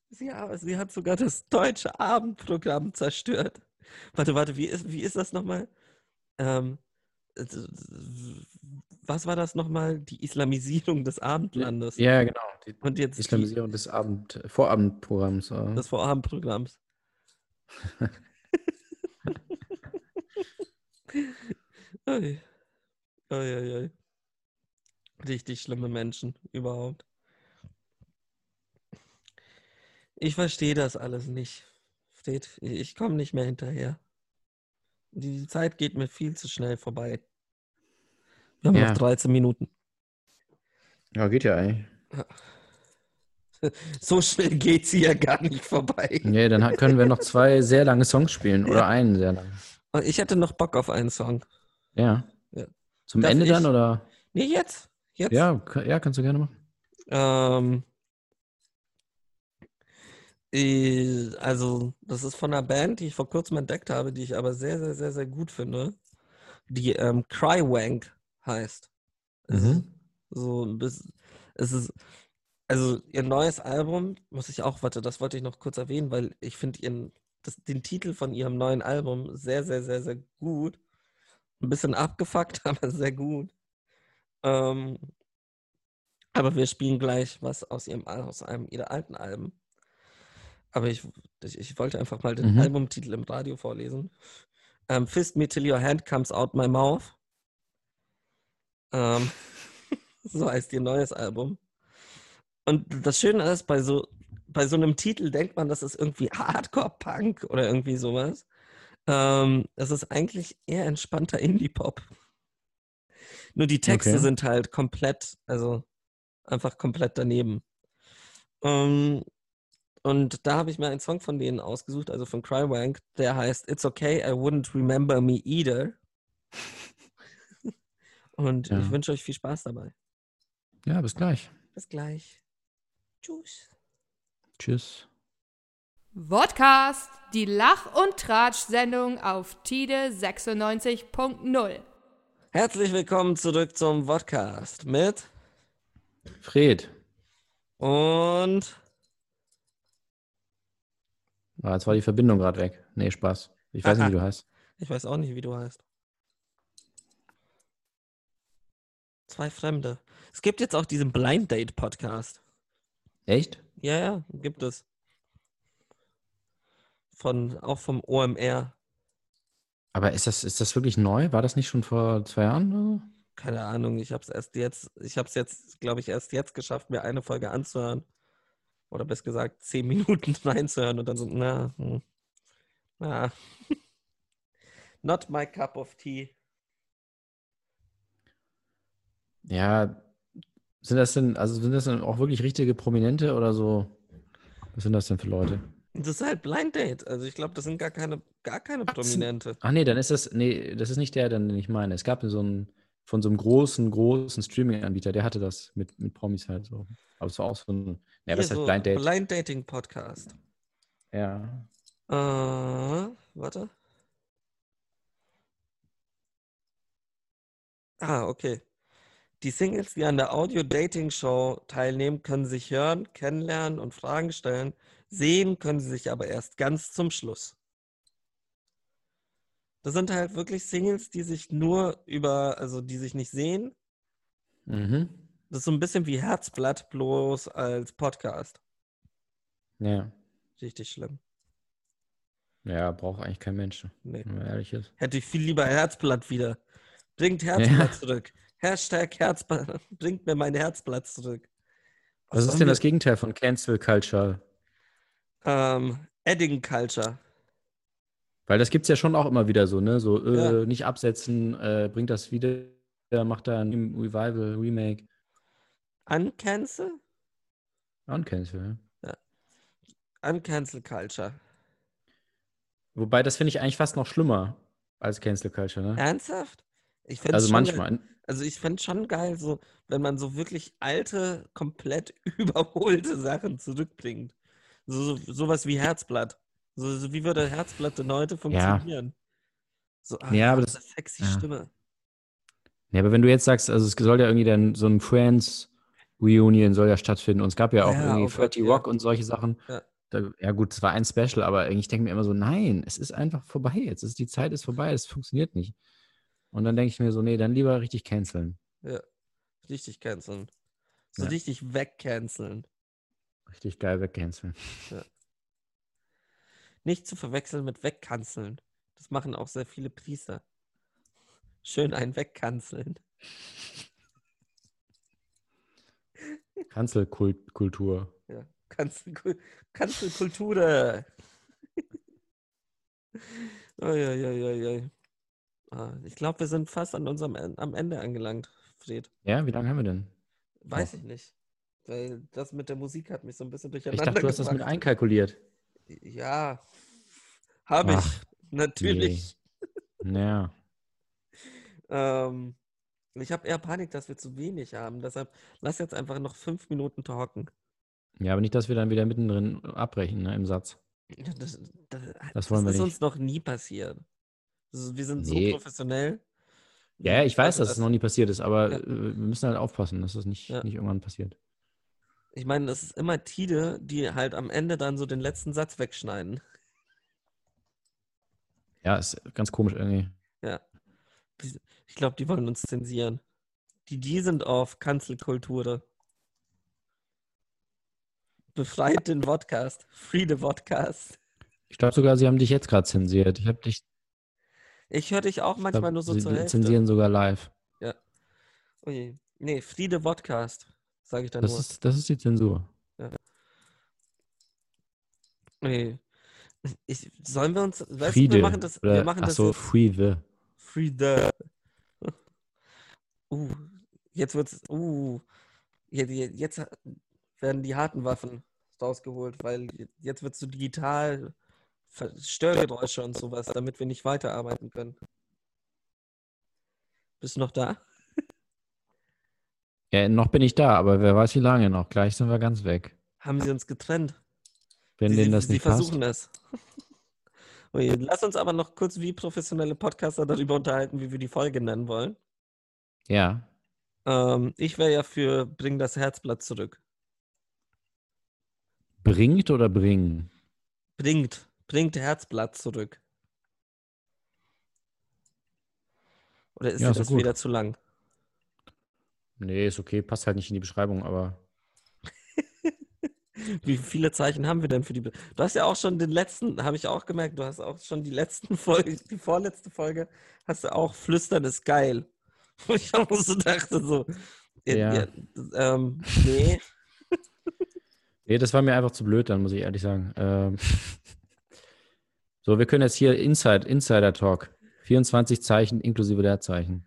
sie, sie hat sogar das deutsche Abendprogramm zerstört. Warte, warte, wie ist, wie ist das nochmal? Ähm, äh, was war das nochmal? Die Islamisierung des Abendlandes. Ja, genau. Die Und jetzt die, Islamisierung des Abend Vorabendprogramms. äh. des Vorabendprogramms. Ui. Ui, ui, ui. Richtig schlimme Menschen überhaupt. Ich verstehe das alles nicht. Versteht? Ich komme nicht mehr hinterher. Die Zeit geht mir viel zu schnell vorbei. Wir haben Ja. noch 13 Minuten. Ja, geht ja eigentlich. So schnell geht sie ja gar nicht vorbei. Nee, dann können wir noch zwei sehr lange Songs spielen. Oder Ja. einen sehr langen. Ich hätte noch Bock auf einen Song. Ja. Ja. Zum Darf Ende ich? dann oder? Nee, jetzt. Jetzt. Ja, ja, kannst du gerne machen. Ähm, äh, also, das ist von einer Band, die ich vor kurzem entdeckt habe, die ich aber sehr, sehr, sehr, sehr gut finde. Die ähm, Crywank heißt. Mhm. so ein bisschen, es ist, also ihr neues Album, muss ich auch, warte, das wollte ich noch kurz erwähnen, weil ich finde ihren, das, den Titel von ihrem neuen Album sehr, sehr, sehr, sehr gut. Ein bisschen abgefuckt, aber sehr gut. Ähm, aber wir spielen gleich was aus ihrem aus einem ihrer alten Alben. Aber ich, ich, ich wollte einfach mal den Mhm. Albumtitel im Radio vorlesen. Ähm, Fist me till your hand comes out my mouth. Ähm, so heißt ihr neues Album. Und das Schöne ist, bei so, bei so einem Titel denkt man, das ist irgendwie Hardcore-Punk oder irgendwie sowas. Ähm, es ist eigentlich eher entspannter Indie-Pop. Nur die Texte Okay. sind halt komplett, also einfach komplett daneben. Ähm, und da habe ich mir einen Song von denen ausgesucht, also von Crywank, der heißt It's Okay, I Wouldn't Remember Me Either. Und Ja. ich wünsche euch viel Spaß dabei. Ja, bis gleich. Bis gleich. Tschüss. Tschüss. Vodcast, die Lach- und Tratsch-Sendung auf Tide 96.0. Herzlich willkommen zurück zum Podcast mit Fred. und Ah, jetzt war die Verbindung gerade weg. Nee, Spaß. Ich weiß nicht, wie du heißt. ich weiß auch nicht, wie du heißt. Zwei Fremde. Es gibt jetzt auch diesen Blind Date Podcast. Echt? Ja, ja, gibt es. Von, auch vom OMR. Aber ist das, ist das wirklich neu? War das nicht schon vor zwei Jahren? Keine Ahnung, ich habe es erst jetzt, ich habe es jetzt, glaube ich, erst jetzt geschafft, mir eine Folge anzuhören. Oder besser gesagt, zehn Minuten reinzuhören und dann so, na, hm, na. Not my cup of tea. Ja, sind das denn, also sind das denn auch wirklich richtige Prominente oder so? Was sind das denn für Leute? Das ist halt Blind Date. Also ich glaube, das sind gar keine, gar keine das Prominente. Ach nee, dann ist das, nee, das ist nicht der, den ich meine. Es gab so einen, von so einem großen, großen Streaming-Anbieter, der hatte das mit, mit Promis halt so. Aber es war auch so ein, ja, was heißt so Blind Date? Blind Dating Podcast. Ja. Äh, warte. Ah, okay. Die Singles, die an der Audio-Dating-Show teilnehmen, können sich hören, kennenlernen und Fragen stellen. Sehen können sie sich aber erst ganz zum Schluss. Das sind halt wirklich Singles, die sich nur über, also die sich nicht sehen. Mhm. Das ist so ein bisschen wie Herzblatt, bloß als Podcast. Ja. Richtig schlimm. Ja, braucht eigentlich kein Mensch, Nee. wenn man ehrlich ist. Hätte ich viel lieber Herzblatt wieder. Bringt Herzblatt Ja. zurück. Hashtag Herzblatt. Bringt mir mein Herzblatt zurück. Was ist sollen denn das Gegenteil von Cancel Culture? Ähm, Edding Culture. Weil das gibt es ja schon auch immer wieder so, ne? So, äh, Ja. nicht absetzen, äh, bringt das wieder, macht da ein Revival, Remake. Uncancel? Uncancel. ja. Uncancel Culture. Wobei, das finde ich eigentlich fast noch schlimmer als Cancel Culture, ne? Ernsthaft? Also manchmal. Geil. Also ich fände schon geil, so, wenn man so wirklich alte, komplett überholte Sachen zurückbringt. So, so sowas wie Herzblatt. So, so wie würde Herzblatt denn heute funktionieren? So, ah, Ja, aber das- sexy ja. Stimme. Ja, aber wenn du jetzt sagst, also es soll ja irgendwie dann so ein Friends Reunion soll ja stattfinden und es gab ja auch Ja, irgendwie oh Gott, 30 ja. Rock und solche Sachen. Ja. Da, ja gut, es war ein Special, aber ich denke mir immer so, nein, es ist einfach vorbei jetzt. Ist, die Zeit ist vorbei, es funktioniert nicht. Und dann denke ich mir so, nee, dann lieber richtig canceln. Ja. Richtig canceln. So Ja. richtig wegcanceln. Richtig geil wegcanceln. Nicht zu verwechseln mit wegkanzeln. Das machen auch sehr viele Priester. Schön ein wegkanzeln. Kanzelkultur. Ja. Kanzel, Kanzelkultur. Uiuiuiui. Ah, Ich glaube, wir sind fast an unserem am Ende angelangt, Fred. Ja, wie lange haben wir denn? Weiß ich nicht. Weil das mit der Musik hat mich so ein bisschen Ich durcheinander dachte, du hast das mit einkalkuliert. Ja, habe ich. Natürlich. Ja. Ähm, ich habe eher Panik, dass wir zu wenig haben. Deshalb lass jetzt einfach noch fünf Minuten talken. Ja, aber nicht, dass wir dann wieder mittendrin abbrechen ne, im Satz. Das, das, Das wollen wir ist nicht. uns noch nie passiert. Wir sind Nee. so professionell. Ja, ich weiß, Also dass es noch nie passiert ist, aber Ja. wir müssen halt aufpassen, dass das nicht, Ja. nicht irgendwann passiert. Ich meine, es ist immer Tide, die halt am Ende dann so den letzten Satz wegschneiden. Ja, ist ganz komisch irgendwie. Ja. Ich glaube, die wollen uns zensieren. Die, die sind auf Kanzelkultur. Befreit den Podcast. Free the Podcast. Ich glaube sogar, sie haben dich jetzt gerade zensiert. Ich habe dich Ich höre dich auch manchmal glaub, nur so sie zur Hälfte. zensieren sogar live. Ui. Nee, Friede Podcast, sage ich dann Das nur. ist, das ist die Zensur. Nee. Ich, sollen wir uns, weißt du, Friede. wir machen das, wir machen ach das so, jetzt. Friede. Friede. Uh, jetzt wird's, uh, jetzt, werden die harten Waffen rausgeholt, weil jetzt wird so digital Störgeräusche und sowas, damit wir nicht weiterarbeiten können. Bist du noch da? Ja, noch bin ich da, aber wer weiß wie lange noch. Gleich sind wir ganz weg. Haben sie uns getrennt? Wenn sie, denen das sie nicht passt. versuchen es. Ui, lass uns aber noch kurz wie professionelle Podcaster darüber unterhalten, wie wir die Folge nennen wollen. Ja. Ähm, ich wäre ja für Bring das Herzblatt zurück. Bringt oder bringen? Bringt, bringt Herzblatt zurück. Oder ist Ja, das gut. wieder zu lang? Nee, ist okay, passt halt nicht in die Beschreibung, aber Wie viele Zeichen haben wir denn für die? Be du hast ja auch schon den letzten, habe ich auch gemerkt, du hast auch schon die letzten Folge, die vorletzte Folge, hast du auch Flüstern ist geil. Wo ich auch so dachte, so, Ja. ja, ähm, nee, nee, das war mir einfach zu blöd, dann muss ich ehrlich sagen. Ähm, so, wir können jetzt hier Inside, Insider Talk. 24 Zeichen inklusive Leerzeichen.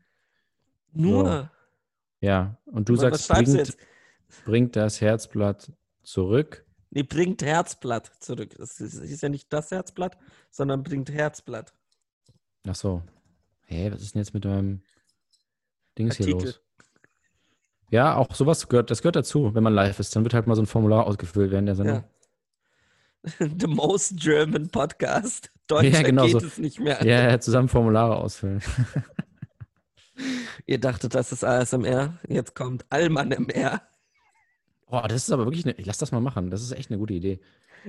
nur. Ja, und du was sagst, bringt, bringt das Herzblatt zurück. Nee, bringt Herzblatt zurück. Das ist, ist ja nicht das Herzblatt, sondern bringt Herzblatt. Ach so. Hä, was ist denn jetzt mit deinem Dings hier Artikel. los? Ja, auch sowas gehört, das gehört dazu, wenn man live ist. Dann wird halt mal so ein Formular ausgefüllt während der Sendung. Ja. The most German Podcast. Deutscher Ja, genau geht so. es nicht mehr. Ja, ja, zusammen Formulare ausfüllen. Ihr dachtet, das ist ASMR. Jetzt kommt Allmann MR. Boah, das ist aber wirklich eine, ich lass das mal machen. Das ist echt eine gute Idee.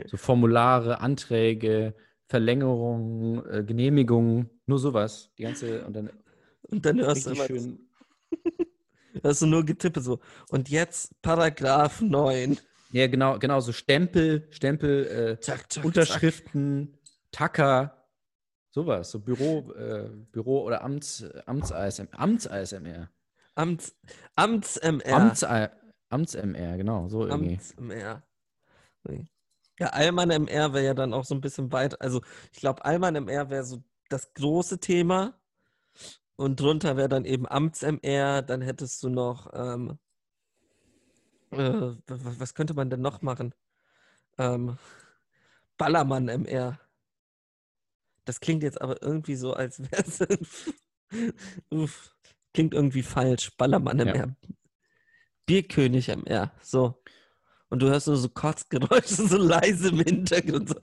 So Formulare, Anträge, Verlängerungen, äh, Genehmigungen, nur sowas. Die ganze, und dann Und dann hörst du immer, schön. hörst du nur Getippe so. Und jetzt Paragraph 9. Ja, genau, genau, so Stempel, Stempel, äh, Zack, zack, Unterschriften, Tacker, sowas, so Büro, äh, Büro oder Amts, Amts-ASM, Amts-ASMR. Amts, Amts MR. Amts, Amts-MR, genau, so irgendwie. Amts MR. Nee. Ja, Allmann MR wäre ja dann auch so ein bisschen weit. Also, ich glaube, Allmann MR wäre so das große Thema. Und drunter wäre dann eben Amts MR. Dann hättest du noch, ähm, äh, wa- wa- was könnte man denn noch machen? Ähm, Ballermann MR. Das klingt jetzt aber irgendwie so, als wäre es. Uff, klingt irgendwie falsch. Ballermann Ja. MR. Bierkönig MR. So. Und du hörst nur so Kotzgeräusche, so leise im Hintergrund. So.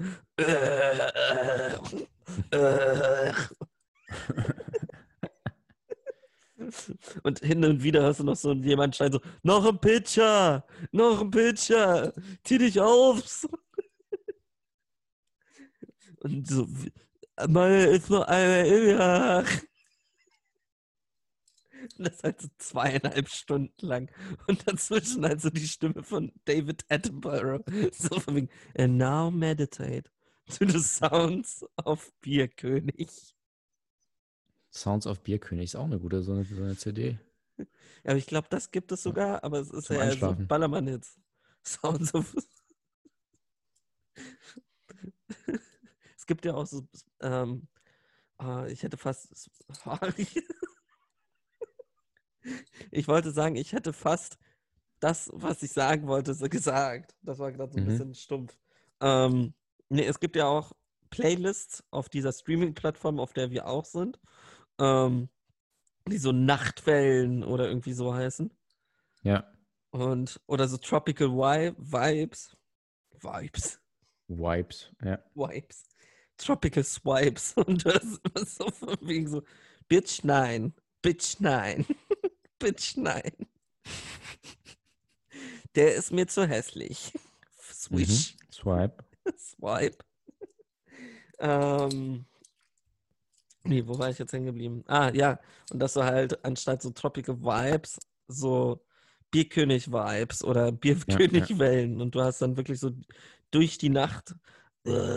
Und hin und wieder hörst du noch so jemand schreien so, noch ein Pitcher, noch ein Pitcher, zieh dich auf. Und so, mal ist nur einer in ja. Das halt so zweieinhalb Stunden lang. Und dazwischen also die Stimme von David Attenborough. So von wegen, and now meditate to the sounds of Bierkönig. Sounds of Bierkönig ist auch eine gute, so eine, so eine CD. Ja, aber ich glaube, das gibt es sogar, aber es ist Zum ja so. Ballermann-Hits. Sounds of. Es gibt ja auch so. Ähm, ah, ich hätte fast. ich wollte sagen, ich hätte fast das, was ich sagen wollte, so gesagt. Das war gerade so ein Mhm. bisschen stumpf. Ähm, nee, es gibt ja auch Playlists auf dieser Streaming-Plattform, auf der wir auch sind, ähm, die so Nachtwellen oder irgendwie so heißen. Ja. Und, oder so Tropical Vi Vibes. Vibes. Wipes. Ja. Vibes. Tropical Swipes. Und das ist immer so von wegen so, Bitch, nein. Bitch, nein. Bitch, nein. Der ist mir zu hässlich. Swish. Mhm. Swipe. Swipe. ähm. Nee, wo war ich jetzt hängen geblieben? Ah, ja. Und dass du halt anstatt so Tropical Vibes so Bierkönig-Vibes oder Bierkönig-Wellen und du hast dann wirklich so durch die Nacht äh,